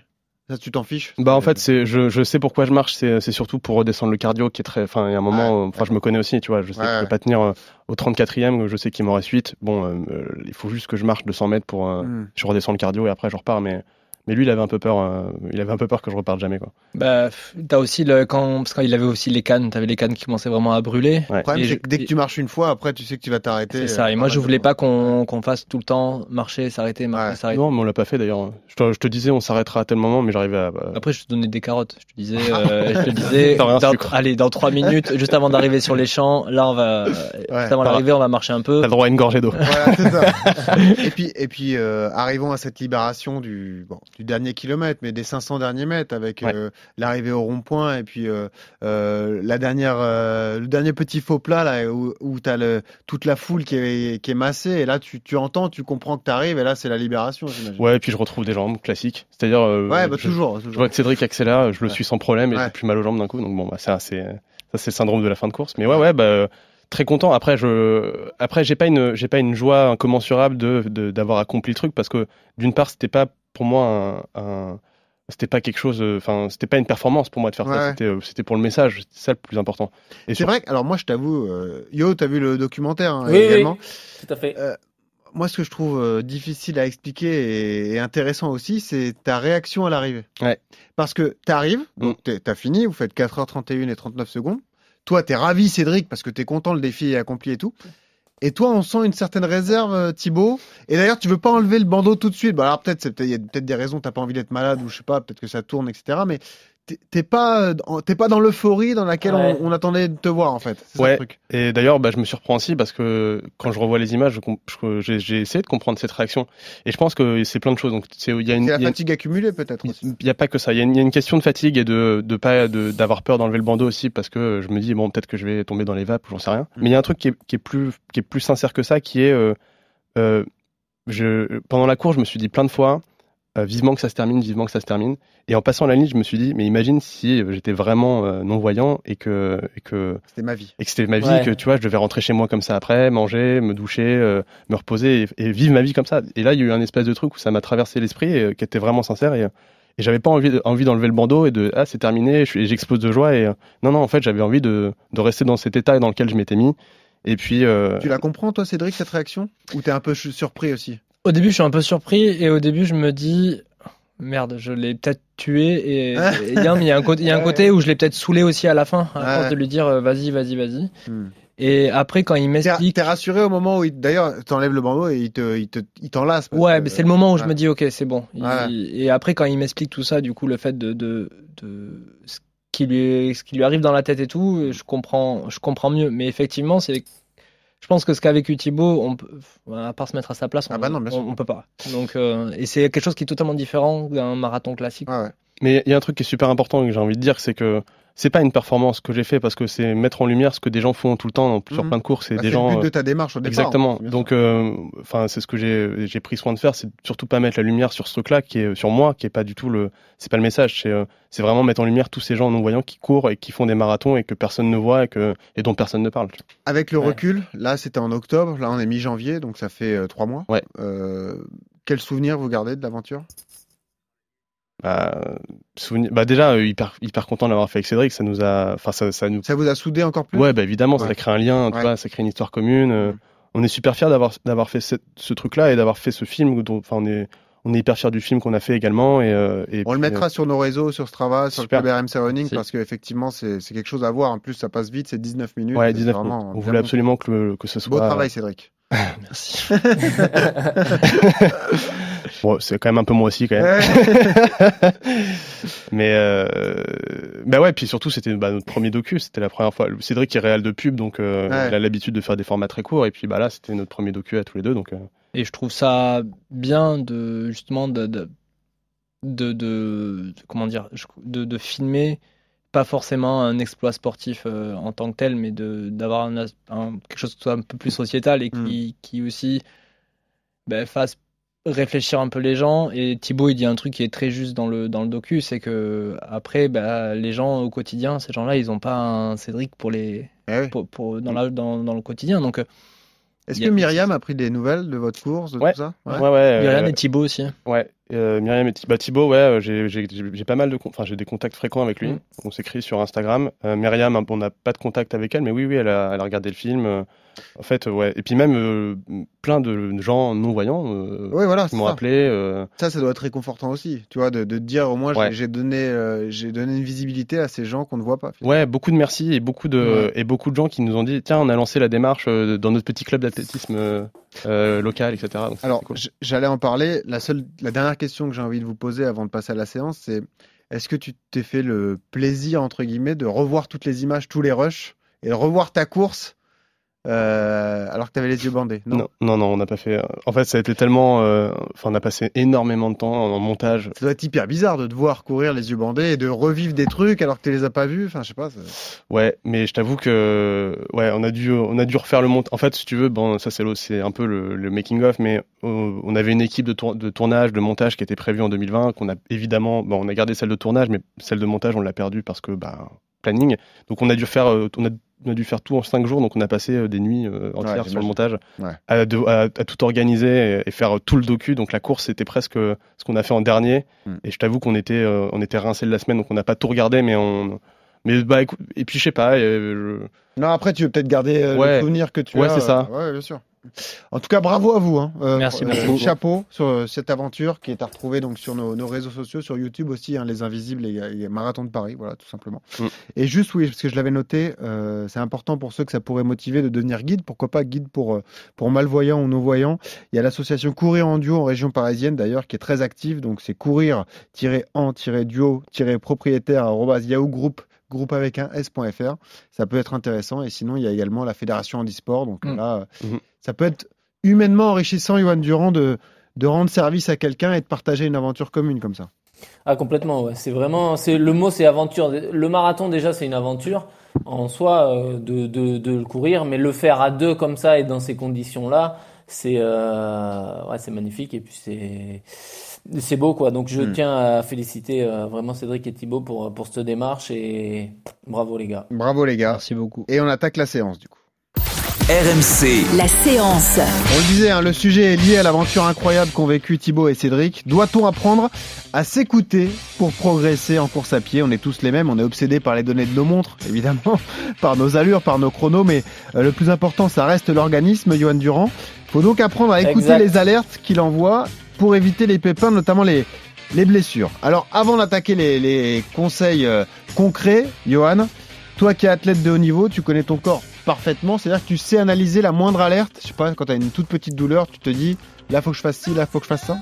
Speaker 3: Ça, tu t'en fiches
Speaker 7: Bah en fait c'est je, je sais pourquoi je marche. C'est c'est surtout pour redescendre le cardio qui est très enfin il y a un moment
Speaker 3: Ouais,
Speaker 7: enfin je me connais aussi tu vois. Je sais
Speaker 3: Ouais,
Speaker 7: que je vais pas tenir euh, au 34e je sais qu'il m'en reste 8 bon euh, euh, il faut juste que je marche 200 mètres pour euh,
Speaker 3: Hmm.
Speaker 7: je redescends le cardio et après je repars. Mais Mais lui, il avait un peu peur. euh, il avait un peu peur que je reparte jamais, quoi.
Speaker 9: Bah, t'as aussi le quand parce qu'il avait aussi les cannes, t'avais les cannes qui commençaient vraiment à brûler.
Speaker 7: Ouais.
Speaker 3: Le problème,
Speaker 9: je-
Speaker 3: que dès que tu marches une fois, après, tu sais que tu vas t'arrêter.
Speaker 9: C'est
Speaker 3: euh,
Speaker 9: ça. Et moi, je voulais pas qu'on qu'on fasse tout le temps marcher, s'arrêter, marcher,
Speaker 3: Ouais.
Speaker 9: s'arrêter.
Speaker 7: Non, mais on l'a pas fait d'ailleurs. Je te, je te disais, on s'arrêtera à tel moment, mais j'arrivais à. bah,
Speaker 9: Après, je te donnais des carottes. Je te disais, euh, je te disais, dans- allez, dans trois minutes, juste avant d'arriver sur les champs, là, on va, juste avant
Speaker 7: T'as-
Speaker 9: l'arrivée, on va marcher un peu.
Speaker 7: T'as le droit à une gorgée d'eau.
Speaker 3: Voilà, c'est ça. et puis, et puis euh, arrivons à cette libération du, bon, du dernier kilomètre, mais des 500 derniers mètres avec
Speaker 7: Ouais.
Speaker 3: euh, l'arrivée au rond-point et puis euh, euh, la dernière, le dernier petit faux plat là où, où tu as le, toute la foule qui est, qui est massée et là tu, tu entends, tu comprends que tu arrives et là c'est la libération.
Speaker 7: Ouais, et puis je retrouve des jambes classiques. C'est-à-dire.
Speaker 3: Ouais, bah,
Speaker 7: je-
Speaker 3: toujours.
Speaker 7: Je
Speaker 3: toujours.
Speaker 7: vois que Cédric accélère, je le
Speaker 3: Ouais.
Speaker 7: suis sans problème et
Speaker 3: Ouais.
Speaker 7: j'ai plus mal aux jambes d'un coup. Donc bon, bah, ça, c'est ça, c'est le syndrome de la fin de course. Mais ouais, ouais, bah, très content. Après, je, après, j'ai pas une, j'ai pas une joie incommensurable de- d'avoir accompli le truc parce que d'une part, c'était pas pour moi un, un- c'était pas quelque chose, euh, enfin, c'était pas une performance pour moi de faire
Speaker 3: Ouais,
Speaker 7: ça. C'était, euh, c'était pour le message. C'était ça le plus important. Et
Speaker 3: C'est
Speaker 7: sur-
Speaker 3: vrai que, alors moi je t'avoue, euh, Yo, t'as vu le documentaire hein,
Speaker 4: Oui, oui,
Speaker 3: également.
Speaker 4: Tout à fait.
Speaker 3: Euh, moi, ce que je trouve euh, difficile à expliquer et, et intéressant aussi, c'est ta réaction à l'arrivée.
Speaker 7: Ouais.
Speaker 3: Parce que tu arrives, donc t'as fini, vous faites 4h31 et 39 secondes. Toi, t'es ravi, Cédric, parce que t'es content, le défi est accompli et tout. Et toi, on sent une certaine réserve, euh, Thibaut. Et d'ailleurs, tu veux pas enlever le bandeau tout de suite. Bah, alors peut-être, il y a peut-être des raisons, t'as pas envie d'être malade ou je sais pas, peut-être que ça tourne, etc. Mais t'es- pas, t'es pas dans l'euphorie dans laquelle
Speaker 4: Ouais.
Speaker 3: on, on attendait de te voir en fait. C'est ça le
Speaker 7: Ouais.
Speaker 3: truc.
Speaker 7: Et d'ailleurs, bah, je me surprends aussi parce que quand je revois les images, j'ai, essayé de comprendre cette réaction. Et je pense que c'est plein de choses. Donc, c'est, il y a une, y a
Speaker 3: fatigue accumulée peut-être.
Speaker 7: Il n'y a pas que ça. Il y, a une- il y a une question de fatigue et de, de pas de- d'avoir peur d'enlever le bandeau aussi parce que je me dis bon peut-être que je vais tomber dans les vapes ou j'en sais rien.
Speaker 3: Mm.
Speaker 7: Mais il y a un truc qui est, qui est plus qui est plus sincère que ça qui est euh, euh, je pendant la course je me suis dit plein de fois euh, vivement que ça se termine vivement que ça se termine et en passant la ligne je me suis dit mais imagine si euh, j'étais vraiment non voyant et que et que
Speaker 3: C'était ma vie.
Speaker 7: et que c'était ma vie,
Speaker 4: Ouais.
Speaker 7: que tu vois, je devais rentrer chez moi comme ça après, manger, me doucher, euh, me reposer et, et vivre ma vie comme ça. Et là, il y a eu un espèce de truc où ça m'a traversé l'esprit et euh, qui était vraiment sincère et, euh, et j'avais pas envie, de- envie d'enlever le bandeau et de ah c'est terminé, j'explose de joie et euh, non non en fait j'avais envie de, de rester dans cet état dans lequel je m'étais mis et puis euh,
Speaker 3: Tu la comprends, toi, Cédric, cette réaction? Ou t'es un peu surpris aussi?
Speaker 9: Au début, je suis un peu surpris et au début, je me dis, merde, je l'ai peut-être tué et, et il y a un- il y a un côté, il y a un côté où je l'ai peut-être saulé aussi à la fin, à
Speaker 3: Ouais.
Speaker 9: force de lui dire, euh, vas-y, vas-y, vas-y.
Speaker 3: Hmm.
Speaker 9: Et après, quand il m'explique,
Speaker 3: t'es rassuré au moment où, il- d'ailleurs, t'enlèves le bandeau et il te, il te, il t'enlace. parce
Speaker 9: Ouais,
Speaker 3: que-
Speaker 9: mais c'est le moment où je me dis ok, c'est bon. Il-
Speaker 3: Ouais.
Speaker 9: Et après, quand il m'explique tout ça, du coup, le fait de, de, de ce qui lui ce qui lui arrive dans la tête et tout, je comprends, je comprends mieux. Mais effectivement, c'est, je pense que ce qu'a vécu Thibaut, on peut, à part se mettre à sa place, on,
Speaker 3: Ah bah non,
Speaker 9: on, on peut pas. Donc, euh, et c'est quelque chose qui est totalement différent d'un marathon classique.
Speaker 3: Ouais.
Speaker 7: Mais il y a un truc qui est super important et que j'ai envie de dire, c'est que c'est pas une performance que j'ai fait parce que c'est mettre en lumière ce que des gens font tout le temps sur
Speaker 3: Mhm.
Speaker 7: plein de courses et
Speaker 3: Bah,
Speaker 7: des
Speaker 3: c'est
Speaker 7: gens.
Speaker 3: le but
Speaker 7: euh,
Speaker 3: de ta démarche au départ.
Speaker 7: Exactement. Donc, euh, enfin, c'est ce que j'ai j'ai pris soin de faire, c'est surtout pas mettre la lumière sur ce truc-là qui est sur moi, qui est pas du tout le, c'est pas le message, c'est euh, c'est vraiment mettre en lumière tous ces gens non voyants qui courent et qui font des marathons et que personne ne voit et que et dont personne ne parle.
Speaker 3: Avec le
Speaker 4: Ouais.
Speaker 3: recul, là, c'était en octobre, là, on est mi-janvier, donc ça fait euh, trois mois.
Speaker 7: Ouais.
Speaker 3: Euh, quel souvenir vous gardez de l'aventure?
Speaker 7: Bah, souvenir- bah déjà euh, hyper hyper content d'avoir fait avec Cédric, ça nous a, enfin ça, ça nous
Speaker 3: Ça vous a soudé encore plus?
Speaker 7: Ouais, bah évidemment,
Speaker 3: Ouais.
Speaker 7: ça crée un lien, tu
Speaker 3: Ouais.
Speaker 7: vois, ça crée une histoire commune. euh,
Speaker 3: Mm.
Speaker 7: On est super fiers d'avoir d'avoir fait ce truc-là et d'avoir fait ce film. dont- Enfin, on est on est hyper fiers du film qu'on a fait également. Et, euh, et
Speaker 3: On le mettra sur nos réseaux, sur Strava, sur
Speaker 7: Super.
Speaker 3: le club RMC Running,
Speaker 9: Merci.
Speaker 3: parce qu'effectivement, c'est c'est quelque chose à voir. En plus, ça passe vite, c'est 19
Speaker 7: euh,
Speaker 3: minutes.
Speaker 7: Ouais,
Speaker 3: c'est
Speaker 7: 19
Speaker 3: vraiment
Speaker 7: On voulait absolument que, le- que ce soit.
Speaker 3: Beau travail, Cédric.
Speaker 9: Merci.
Speaker 7: Bon, c'est quand même un peu moi aussi quand même. Mais euh, bah ouais, puis surtout c'était bah, notre premier docu, c'était la première fois. Cédric est réel de pub, donc euh,
Speaker 3: Ouais.
Speaker 7: il a l'habitude de faire des formats très courts. Et puis bah là, c'était notre premier docu à tous les deux, donc. euh,
Speaker 9: Et je trouve ça bien de justement de de, de, de- comment dire de, de filmer pas forcément un exploit sportif euh, en tant que tel, mais de d'avoir un, as- un- quelque chose qui soit un peu plus sociétal et qui, qui aussi ben, fasse réfléchir un peu les gens. Et Thibaut il dit un truc qui est très juste dans le dans le docu, c'est que après ben, les gens au quotidien, ces gens-là, ils ont pas un Cédric pour les
Speaker 3: Eh oui.
Speaker 9: pour, pour- dans la dans, dans le quotidien. Donc euh,
Speaker 3: Est-ce que Myriam a pris des nouvelles de votre course, de
Speaker 7: Ouais.
Speaker 3: tout ça
Speaker 7: Ouais, ouais.
Speaker 9: Myriam
Speaker 7: euh,
Speaker 9: et Thibaut aussi.
Speaker 7: Ouais, euh, Myriam et bah, Thibaut, ouais, euh, j'ai j'ai- j'ai- j'ai pas mal de, enfin j'ai des contacts fréquents avec lui.
Speaker 9: Mm.
Speaker 7: On s'écrit sur Instagram. Euh, Myriam, on n'a pas de contact avec elle, mais oui, oui, elle a, elle a regardé le film. Euh, En fait, ouais. Et puis même euh, plein de gens non voyants euh,
Speaker 3: Oui, voilà,
Speaker 7: qui
Speaker 3: c'est
Speaker 7: m'ont appelé. euh,
Speaker 3: Ça, ça doit être réconfortant aussi, tu vois, de, de dire au moins j'ai-
Speaker 7: Ouais.
Speaker 3: j'ai donné, euh, j'ai donné une visibilité à ces gens qu'on ne voit pas. finalement.
Speaker 7: Ouais, beaucoup de merci et beaucoup de
Speaker 3: Ouais.
Speaker 7: et beaucoup de gens qui nous ont dit tiens on a lancé la démarche euh, dans notre petit club d'athlétisme euh, euh, local etc. Donc,
Speaker 3: Alors,
Speaker 7: cool.
Speaker 3: j'allais en parler. La seule, la dernière question que j'ai envie de vous poser avant de passer à la séance, c'est est-ce que tu t'es fait le plaisir entre guillemets de revoir toutes les images, tous les rushs et de revoir ta course euh, alors que tu avais les yeux bandés
Speaker 7: non? Non non on n'a pas fait. En fait ça a été tellement euh, enfin on a passé énormément de temps en montage.
Speaker 3: Ça doit être hyper bizarre de te voir courir les yeux bandés et de revivre des trucs alors que tu les as pas vus. Enfin, je sais pas. ça-
Speaker 7: Ouais, mais je t'avoue que ouais, on a dû on a dû refaire le montage. En fait, si tu veux, bon, ça c'est un peu le, le making of, mais euh, on avait une équipe de, tour- de tournage, de montage qui était prévue en 2020, qu'on a évidemment, bon, on a gardé celle de tournage, mais celle de montage on l'a perdue parce que bah planning. Donc on a dû faire euh, on a on a dû faire tout en cinq jours, donc on a passé euh, des nuits euh, entières sur le montage,
Speaker 3: Ouais.
Speaker 7: à, de- à- à tout organiser et, et faire euh, tout le docu. Donc la course c'était presque ce qu'on a fait en dernier.
Speaker 3: Hmm.
Speaker 7: Et je t'avoue qu'on était euh, on était rincé de la semaine, donc on n'a pas tout regardé, mais on mais bah écoute, et puis je sais pas, euh, je-
Speaker 3: Non, après, tu veux peut-être garder euh, le
Speaker 7: Ouais.
Speaker 3: souvenir que tu
Speaker 7: Ouais,
Speaker 3: as.
Speaker 7: c'est ça.
Speaker 3: euh, ouais, bien sûr. En tout cas, bravo à vous. Hein. Euh,
Speaker 9: Merci beaucoup.
Speaker 3: Chapeau sur euh, cette aventure qui est à retrouver donc sur nos, nos réseaux sociaux, sur YouTube aussi, hein, les Invisibles et, et Marathon de Paris, voilà, tout simplement.
Speaker 7: Mm.
Speaker 3: Et juste, oui, parce que je l'avais noté, euh, c'est important pour ceux que ça pourrait motiver de devenir guide. Pourquoi pas guide pour pour malvoyants ou non-voyants Il y a l'association Courir en duo en région parisienne d'ailleurs qui est très active. Donc c'est courir-en-duo-propriétaire Yahoo Group groupe avec un s.fr. Ça peut être intéressant. Et sinon, il y a également la fédération handisport. Donc
Speaker 9: Mm.
Speaker 3: là,
Speaker 7: Mhm.
Speaker 3: ça peut être humainement enrichissant, Johan Durand, de, de rendre service à quelqu'un et de partager une aventure commune comme ça.
Speaker 4: Ah complètement, ouais. C'est vraiment, c'est le mot, c'est aventure. Le marathon déjà, c'est une aventure en soi euh, de, de, de le courir, mais le faire à deux comme ça et dans ces conditions-là, c'est euh, ouais, c'est magnifique et puis c'est c'est beau quoi. Donc je
Speaker 3: Mm.
Speaker 4: tiens à féliciter euh, vraiment Cédric et Thibaut pour pour cette démarche et bravo les gars.
Speaker 3: Bravo les gars.
Speaker 9: Merci beaucoup.
Speaker 3: Et on attaque la séance du coup.
Speaker 10: RMC,
Speaker 2: La séance.
Speaker 3: On le disait, hein, le sujet est lié à l'aventure incroyable qu'ont vécu Thibaut et Cédric. Doit-on apprendre à s'écouter pour progresser en course à pied? On est tous les mêmes, on est obsédés par les données de nos montres, évidemment, par nos allures, par nos chronos, mais euh, le plus important, ça reste l'organisme, Johan Durand. Il faut donc apprendre à écouter
Speaker 4: Exact.
Speaker 3: les alertes qu'il envoie pour éviter les pépins, notamment les, les blessures. Alors, avant d'attaquer les, les conseils euh, concrets, Johan, toi qui es athlète de haut niveau, tu connais ton corps parfaitement. C'est-à-dire que tu sais analyser la moindre alerte. Je sais pas, quand tu as une toute petite douleur, tu te dis là, faut que je fasse ci, là, faut que je fasse ça.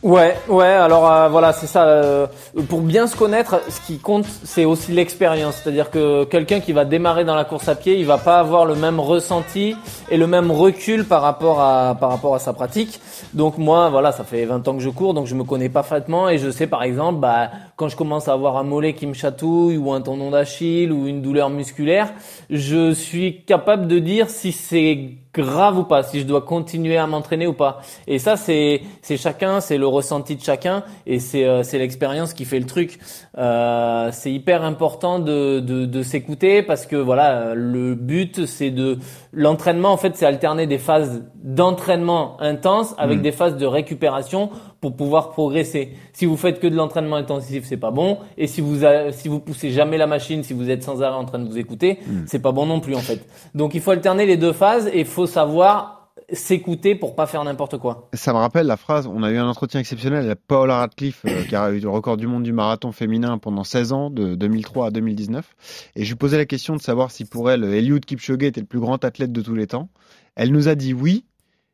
Speaker 4: Ouais, ouais. Alors euh, voilà, c'est ça. euh, pour bien se connaître, ce qui compte, c'est aussi l'expérience. C'est-à-dire que quelqu'un qui va démarrer dans la course à pied, il va pas avoir le même ressenti et le même recul par rapport à par rapport à sa pratique. Donc moi, voilà, ça fait 20 ans que je cours, donc je me connais parfaitement et je sais par exemple, bah, quand je commence à avoir un mollet qui me chatouille ou un tendon d'Achille ou une douleur musculaire, je suis capable de dire si c'est grave ou pas, si je dois continuer à m'entraîner ou pas. Et ça, c'est c'est chacun, c'est le ressenti de chacun et c'est euh, c'est l'expérience qui fait le truc. Euh, c'est hyper important de de, de s'écouter parce que voilà, le but c'est de l'entraînement en fait, c'est alterner des phases d'entraînement intense avec
Speaker 3: Mm.
Speaker 4: des phases de récupération pour pouvoir progresser. Si vous faites que de l'entraînement intensif, c'est pas bon. Et si vous a- si vous poussez jamais la machine, si vous êtes sans arrêt en train de vous écouter,
Speaker 3: Mm.
Speaker 4: c'est pas bon non plus en fait. Donc il faut alterner les deux phases et il faut savoir s'écouter pour pas faire n'importe quoi.
Speaker 3: Ça me rappelle la phrase, on a eu un entretien exceptionnel avec Paola Radcliffe, euh, qui a eu le record du monde du marathon féminin pendant 16 ans, de 2003 à 2019. Et je lui posais la question de savoir si pour elle, Eliud Kipchoge était le plus grand athlète de tous les temps. Elle nous a dit oui,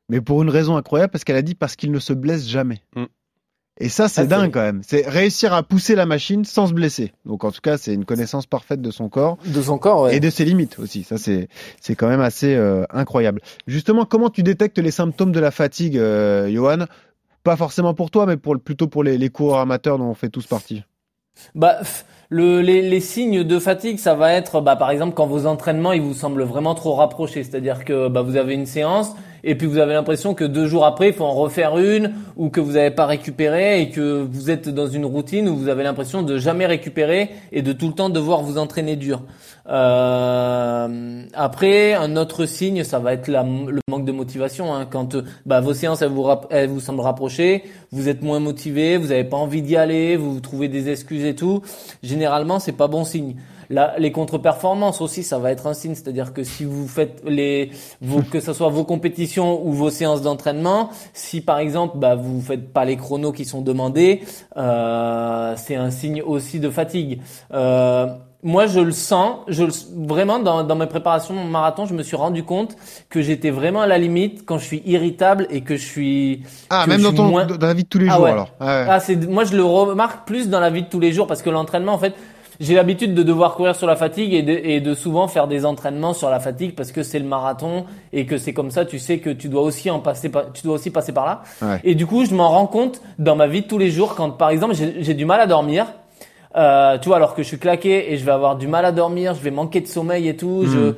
Speaker 3: mais pour une raison incroyable, parce qu'elle a dit parce qu'il ne se blesse jamais.
Speaker 7: Mm.
Speaker 3: Et ça, c'est
Speaker 4: Ah,
Speaker 3: dingue quand même. C'est réussir à pousser la machine sans se blesser. Donc en tout cas, c'est une connaissance parfaite de son corps.
Speaker 4: De son corps, ouais.
Speaker 3: et de ses limites aussi. Ça, c'est c'est quand même assez euh, incroyable. Justement, comment tu détectes les symptômes de la fatigue, euh, Johan? Pas forcément pour toi, mais pour, plutôt pour les, les coureurs amateurs dont on fait tous partie.
Speaker 4: Bah, pff, le, les, les signes de fatigue, ça va être, bah, par exemple, quand vos entraînements, ils vous semblent vraiment trop rapprochés. C'est-à-dire que bah, vous avez une séance et puis vous avez l'impression que deux jours après, il faut en refaire une ou que vous n'avez pas récupéré et que vous êtes dans une routine où vous avez l'impression de jamais récupérer et de tout le temps devoir vous entraîner dur. Euh, après, un autre signe, ça va être le manque de motivation. Hein, quand euh, bah, vos séances, elles vous, rap- elles vous semblent rapprochées, vous êtes moins motivé, vous n'avez pas envie d'y aller, vous, vous trouvez des excuses et tout. Généralement, c'est pas bon signe. La, les contre-performances aussi, ça va être un signe. C'est-à-dire que si vous faites les, vos, que ce soit vos compétitions ou vos séances d'entraînement, si par exemple bah, vous faites pas les chronos qui sont demandés, euh, c'est un signe aussi de fatigue. Euh, moi, je le sens. Je le, vraiment dans, dans mes préparations mon marathon, je me suis rendu compte que j'étais vraiment à la limite quand je suis irritable et que je suis.
Speaker 3: Ah, même dans ton
Speaker 4: moins-
Speaker 3: dans la vie de tous les
Speaker 4: Ah
Speaker 3: jours
Speaker 4: ouais.
Speaker 3: alors. Ah ouais.
Speaker 4: Ah, c'est moi je le remarque plus dans la vie de tous les jours parce que l'entraînement en fait j'ai l'habitude de devoir courir sur la fatigue et de, et de souvent faire des entraînements sur la fatigue parce que c'est le marathon et que c'est comme ça tu sais que tu dois aussi en passer par, tu dois aussi passer par là.
Speaker 3: Ouais.
Speaker 4: et du coup je m'en rends compte dans ma vie de tous les jours quand par exemple j'ai du mal à dormir. Euh, tu vois alors que je suis claqué et je vais avoir du mal à dormir je vais manquer de sommeil et tout je,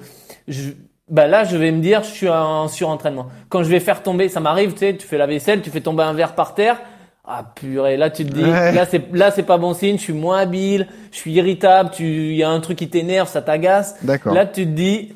Speaker 4: je bah là je vais me dire je suis en surentraînement. Quand je vais faire tomber ça m'arrive tu sais tu fais la vaisselle tu fais tomber un verre par terre ah purée, là tu te dis,
Speaker 3: Ouais.
Speaker 4: là c'est là c'est pas bon signe, je suis moins habile, je suis irritable, tu il y a un truc qui t'énerve, ça t'agace.
Speaker 3: D'accord.
Speaker 4: Là tu te dis,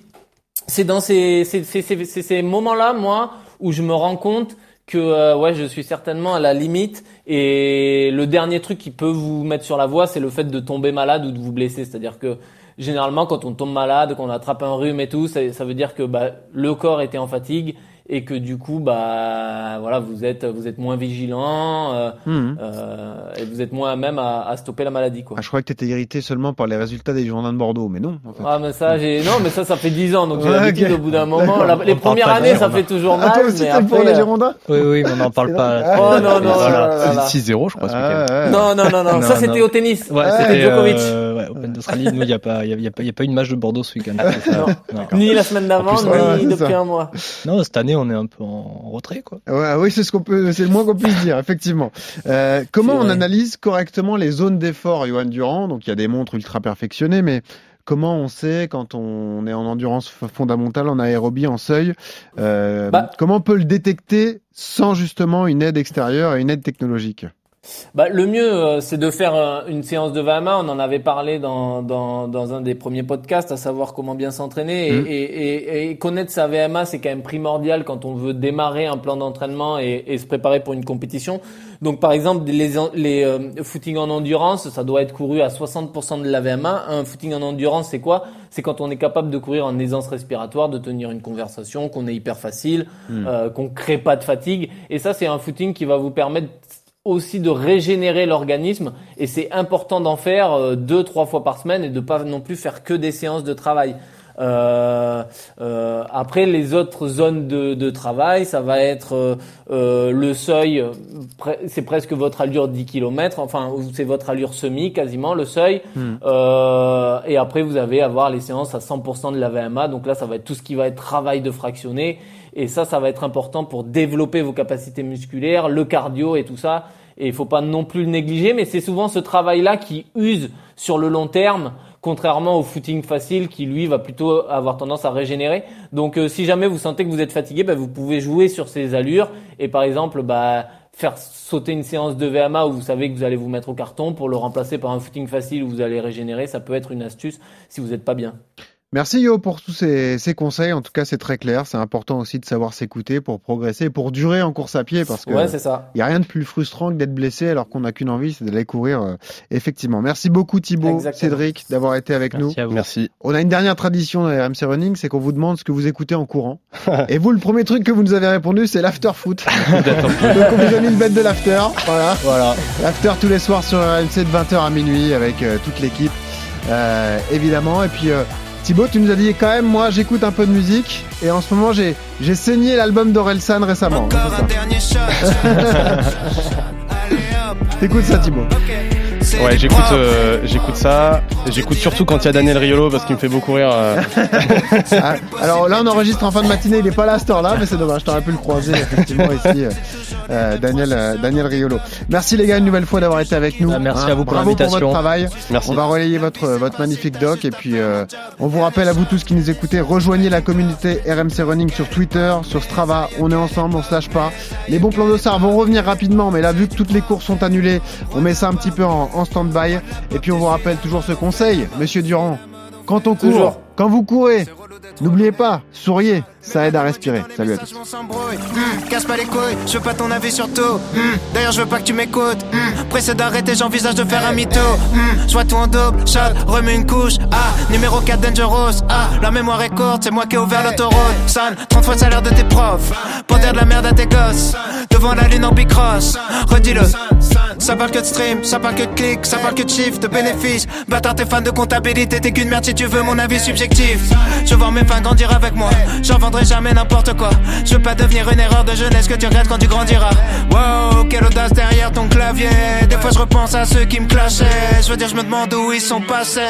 Speaker 4: c'est dans ces ces ces, ces, ces- ces moments-là moi où je me rends compte que euh, ouais je suis certainement à la limite et le dernier truc qui peut vous mettre sur la voie c'est le fait de tomber malade ou de vous blesser, c'est-à-dire que généralement quand on tombe malade, qu'on attrape un rhume et tout, ça, ça veut dire que bah, le corps était en fatigue et que du coup bah voilà vous êtes vous êtes moins vigilant euh,
Speaker 3: Mhm.
Speaker 4: euh, et vous êtes moins à même à, à stopper la maladie quoi.
Speaker 3: Ah, je croyais que t'étais irrité seulement par les résultats des Girondins de Bordeaux, mais non. En fait.
Speaker 4: Ah mais ça j'ai non mais ça ça fait 10 ans donc j'ai
Speaker 3: Ouais,
Speaker 4: l'habitude au bout d'un moment la- les premières années ça fait toujours
Speaker 3: Ah,
Speaker 4: mal
Speaker 3: toi aussi
Speaker 4: mais
Speaker 3: pour les
Speaker 4: euh,
Speaker 3: Girondins
Speaker 9: Oui, oui, mais on n'en parle pas.
Speaker 4: Oh non non
Speaker 9: Voilà.
Speaker 4: là, là, là.
Speaker 7: 6-0, je crois, ce week-end.
Speaker 3: Ah, ouais.
Speaker 4: non non non non ça c'était au tennis
Speaker 9: Ouais,
Speaker 3: Ah,
Speaker 9: c'était
Speaker 4: Djokovic.
Speaker 9: Open d'Australie. Nous, il n'y a pas, il y a, y a pas, il y a pas une match de Bordeaux ce week-end. Non.
Speaker 4: ni la semaine d'avant
Speaker 3: ouais,
Speaker 4: ni depuis
Speaker 3: ça.
Speaker 4: un mois
Speaker 9: Non, cette année, on est un peu en retrait, quoi.
Speaker 3: Ouais, oui, c'est ce qu'on peut, c'est le moins qu'on puisse dire, effectivement. Euh, comment on
Speaker 4: vrai.
Speaker 3: analyse correctement les zones d'effort, Johan Durand? Donc, il y a des montres ultra perfectionnées, mais comment on sait quand on est en endurance fondamentale, en aérobie, en seuil? Euh,
Speaker 4: Bah-
Speaker 3: Comment on peut le détecter sans justement une aide extérieure et une aide technologique?
Speaker 4: Bah, le mieux, euh, c'est de faire euh, une séance de VMA. On en avait parlé dans, dans, dans un des premiers podcasts, à savoir comment bien s'entraîner. Et,
Speaker 3: Mhm.
Speaker 4: et, et, et connaître sa VMA, c'est quand même primordial quand on veut démarrer un plan d'entraînement et, et se préparer pour une compétition. Donc, par exemple, les, les euh, footings en endurance, ça doit être couru à 60% de la VMA. Un footing en endurance, c'est quoi? C'est quand on est capable de courir en aisance respiratoire, de tenir une conversation, qu'on est hyper facile, euh, qu'on crée pas de fatigue. Et ça, c'est un footing qui va vous permettre aussi de régénérer l'organisme et c'est important d'en faire euh, deux trois fois par semaine et de pas non plus faire que des séances de travail. Euh, euh, après les autres zones de, de travail, ça va être euh, euh, le seuil, euh, c'est presque votre allure 10 km, enfin c'est votre allure semi quasiment le seuil. Euh, et après vous avez avoir les séances à 100% de la VMA, donc là ça va être tout ce qui va être travail de fractionné et ça ça va être important pour développer vos capacités musculaires, le cardio et tout ça. Et il faut pas non plus le négliger, mais c'est souvent ce travail-là qui use sur le long terme, contrairement au footing facile qui lui va plutôt avoir tendance à régénérer. Donc euh, si jamais vous sentez que vous êtes fatigué, bah, vous pouvez jouer sur ces allures et par exemple bah, faire sauter une séance de VMA où vous savez que vous allez vous mettre au carton pour le remplacer par un footing facile où vous allez régénérer. Ça peut être une astuce si vous n'êtes pas bien.
Speaker 3: Merci Yo pour tous ces, ces conseils. En tout cas, c'est très clair. C'est important aussi de savoir s'écouter pour progresser, pour durer en course à pied, parce que
Speaker 4: Ouais, c'est ça.
Speaker 3: il y a rien de plus frustrant que d'être blessé alors qu'on n'a qu'une envie, c'est d'aller courir. euh, effectivement. Merci beaucoup Thibaut,
Speaker 4: Exactement.
Speaker 3: Cédric, d'avoir été avec nous.
Speaker 9: Merci à vous.
Speaker 7: Merci.
Speaker 3: On a une dernière tradition dans les RMC Running, c'est qu'on vous demande ce que vous écoutez en courant. Et vous, le premier truc que vous nous avez répondu, c'est l'after foot. Donc on vous a mis une bête de l'after. Voilà.
Speaker 9: Voilà.
Speaker 3: L'after tous les soirs sur RMC de 20h à minuit avec euh, toute l'équipe, euh, évidemment. Et puis euh, Thibaut, tu nous as dit quand même, moi j'écoute un peu de musique. Et en ce moment, j'ai j'ai saigné l'album d'Orelsan récemment.
Speaker 6: Encore un dernier shot. Allez hop,
Speaker 3: T'écoutes ça, Thibaut.
Speaker 7: Ouais, j'écoute,
Speaker 6: propre.
Speaker 7: euh, j'écoute ça. J'écoute surtout quand il y a Daniel Riolo parce qu'il me fait beaucoup rire. euh.
Speaker 3: Ah, alors là, on enregistre en fin de matinée. Il est pas là à cette heure-là, mais c'est dommage. T'aurais pu le croiser effectivement ici, euh, euh, Daniel, euh, Daniel Riolo. Merci les gars une nouvelle fois d'avoir été avec nous.
Speaker 9: Ah, merci
Speaker 3: Hein,
Speaker 9: à vous pour
Speaker 3: Bravo pour
Speaker 9: l'invitation.
Speaker 3: votre travail.
Speaker 7: Merci.
Speaker 3: On va relayer votre votre magnifique doc et puis euh, on vous rappelle à vous tous qui nous écoutez, rejoignez la communauté RMC Running sur Twitter, sur Strava. On est ensemble, on se lâche pas. Les bons plans d'Ossard vont revenir rapidement, mais là vu que toutes les courses sont annulées, on met ça un petit peu en, en stand-by. Et puis on vous rappelle toujours ce conseil, Monsieur Durand. Quand on court,
Speaker 4: Toujours.
Speaker 3: quand vous courez, N'oubliez pas, souriez, ça aide à respirer. Salut à tous.
Speaker 6: Hmm, casse pas les couilles, je veux pas ton avis sur tout. Hmm, D'ailleurs, je veux pas que tu m'écoutes. Hmm, Pressé d'arrêter, j'envisage de faire un mytho. Hmm, Je vois tout en double, shot, remets une couche. Ah, numéro 4 Dangerous. Ah, la mémoire est courte, c'est moi qui ai ouvert l'autoroute. San, 30 fois le salaire de tes profs. Pour dire de la merde à tes gosses. Devant la lune en bicross. Redis-le. Ça parle que de stream, ça parle que de clics, ça parle que de chiffres, de bénéfices. Bâtard, t'es fan de comptabilité, t'es qu'une merde si tu veux mon avis subjectif. Je voir mes fans grandir avec moi. J'en vendrai jamais n'importe quoi. Je veux pas devenir une erreur de jeunesse que tu regrettes quand tu grandiras. Wow, quelle audace derrière ton clavier. Des fois je repense à ceux qui me clashaient. Je veux dire, je me demande où ils sont passés.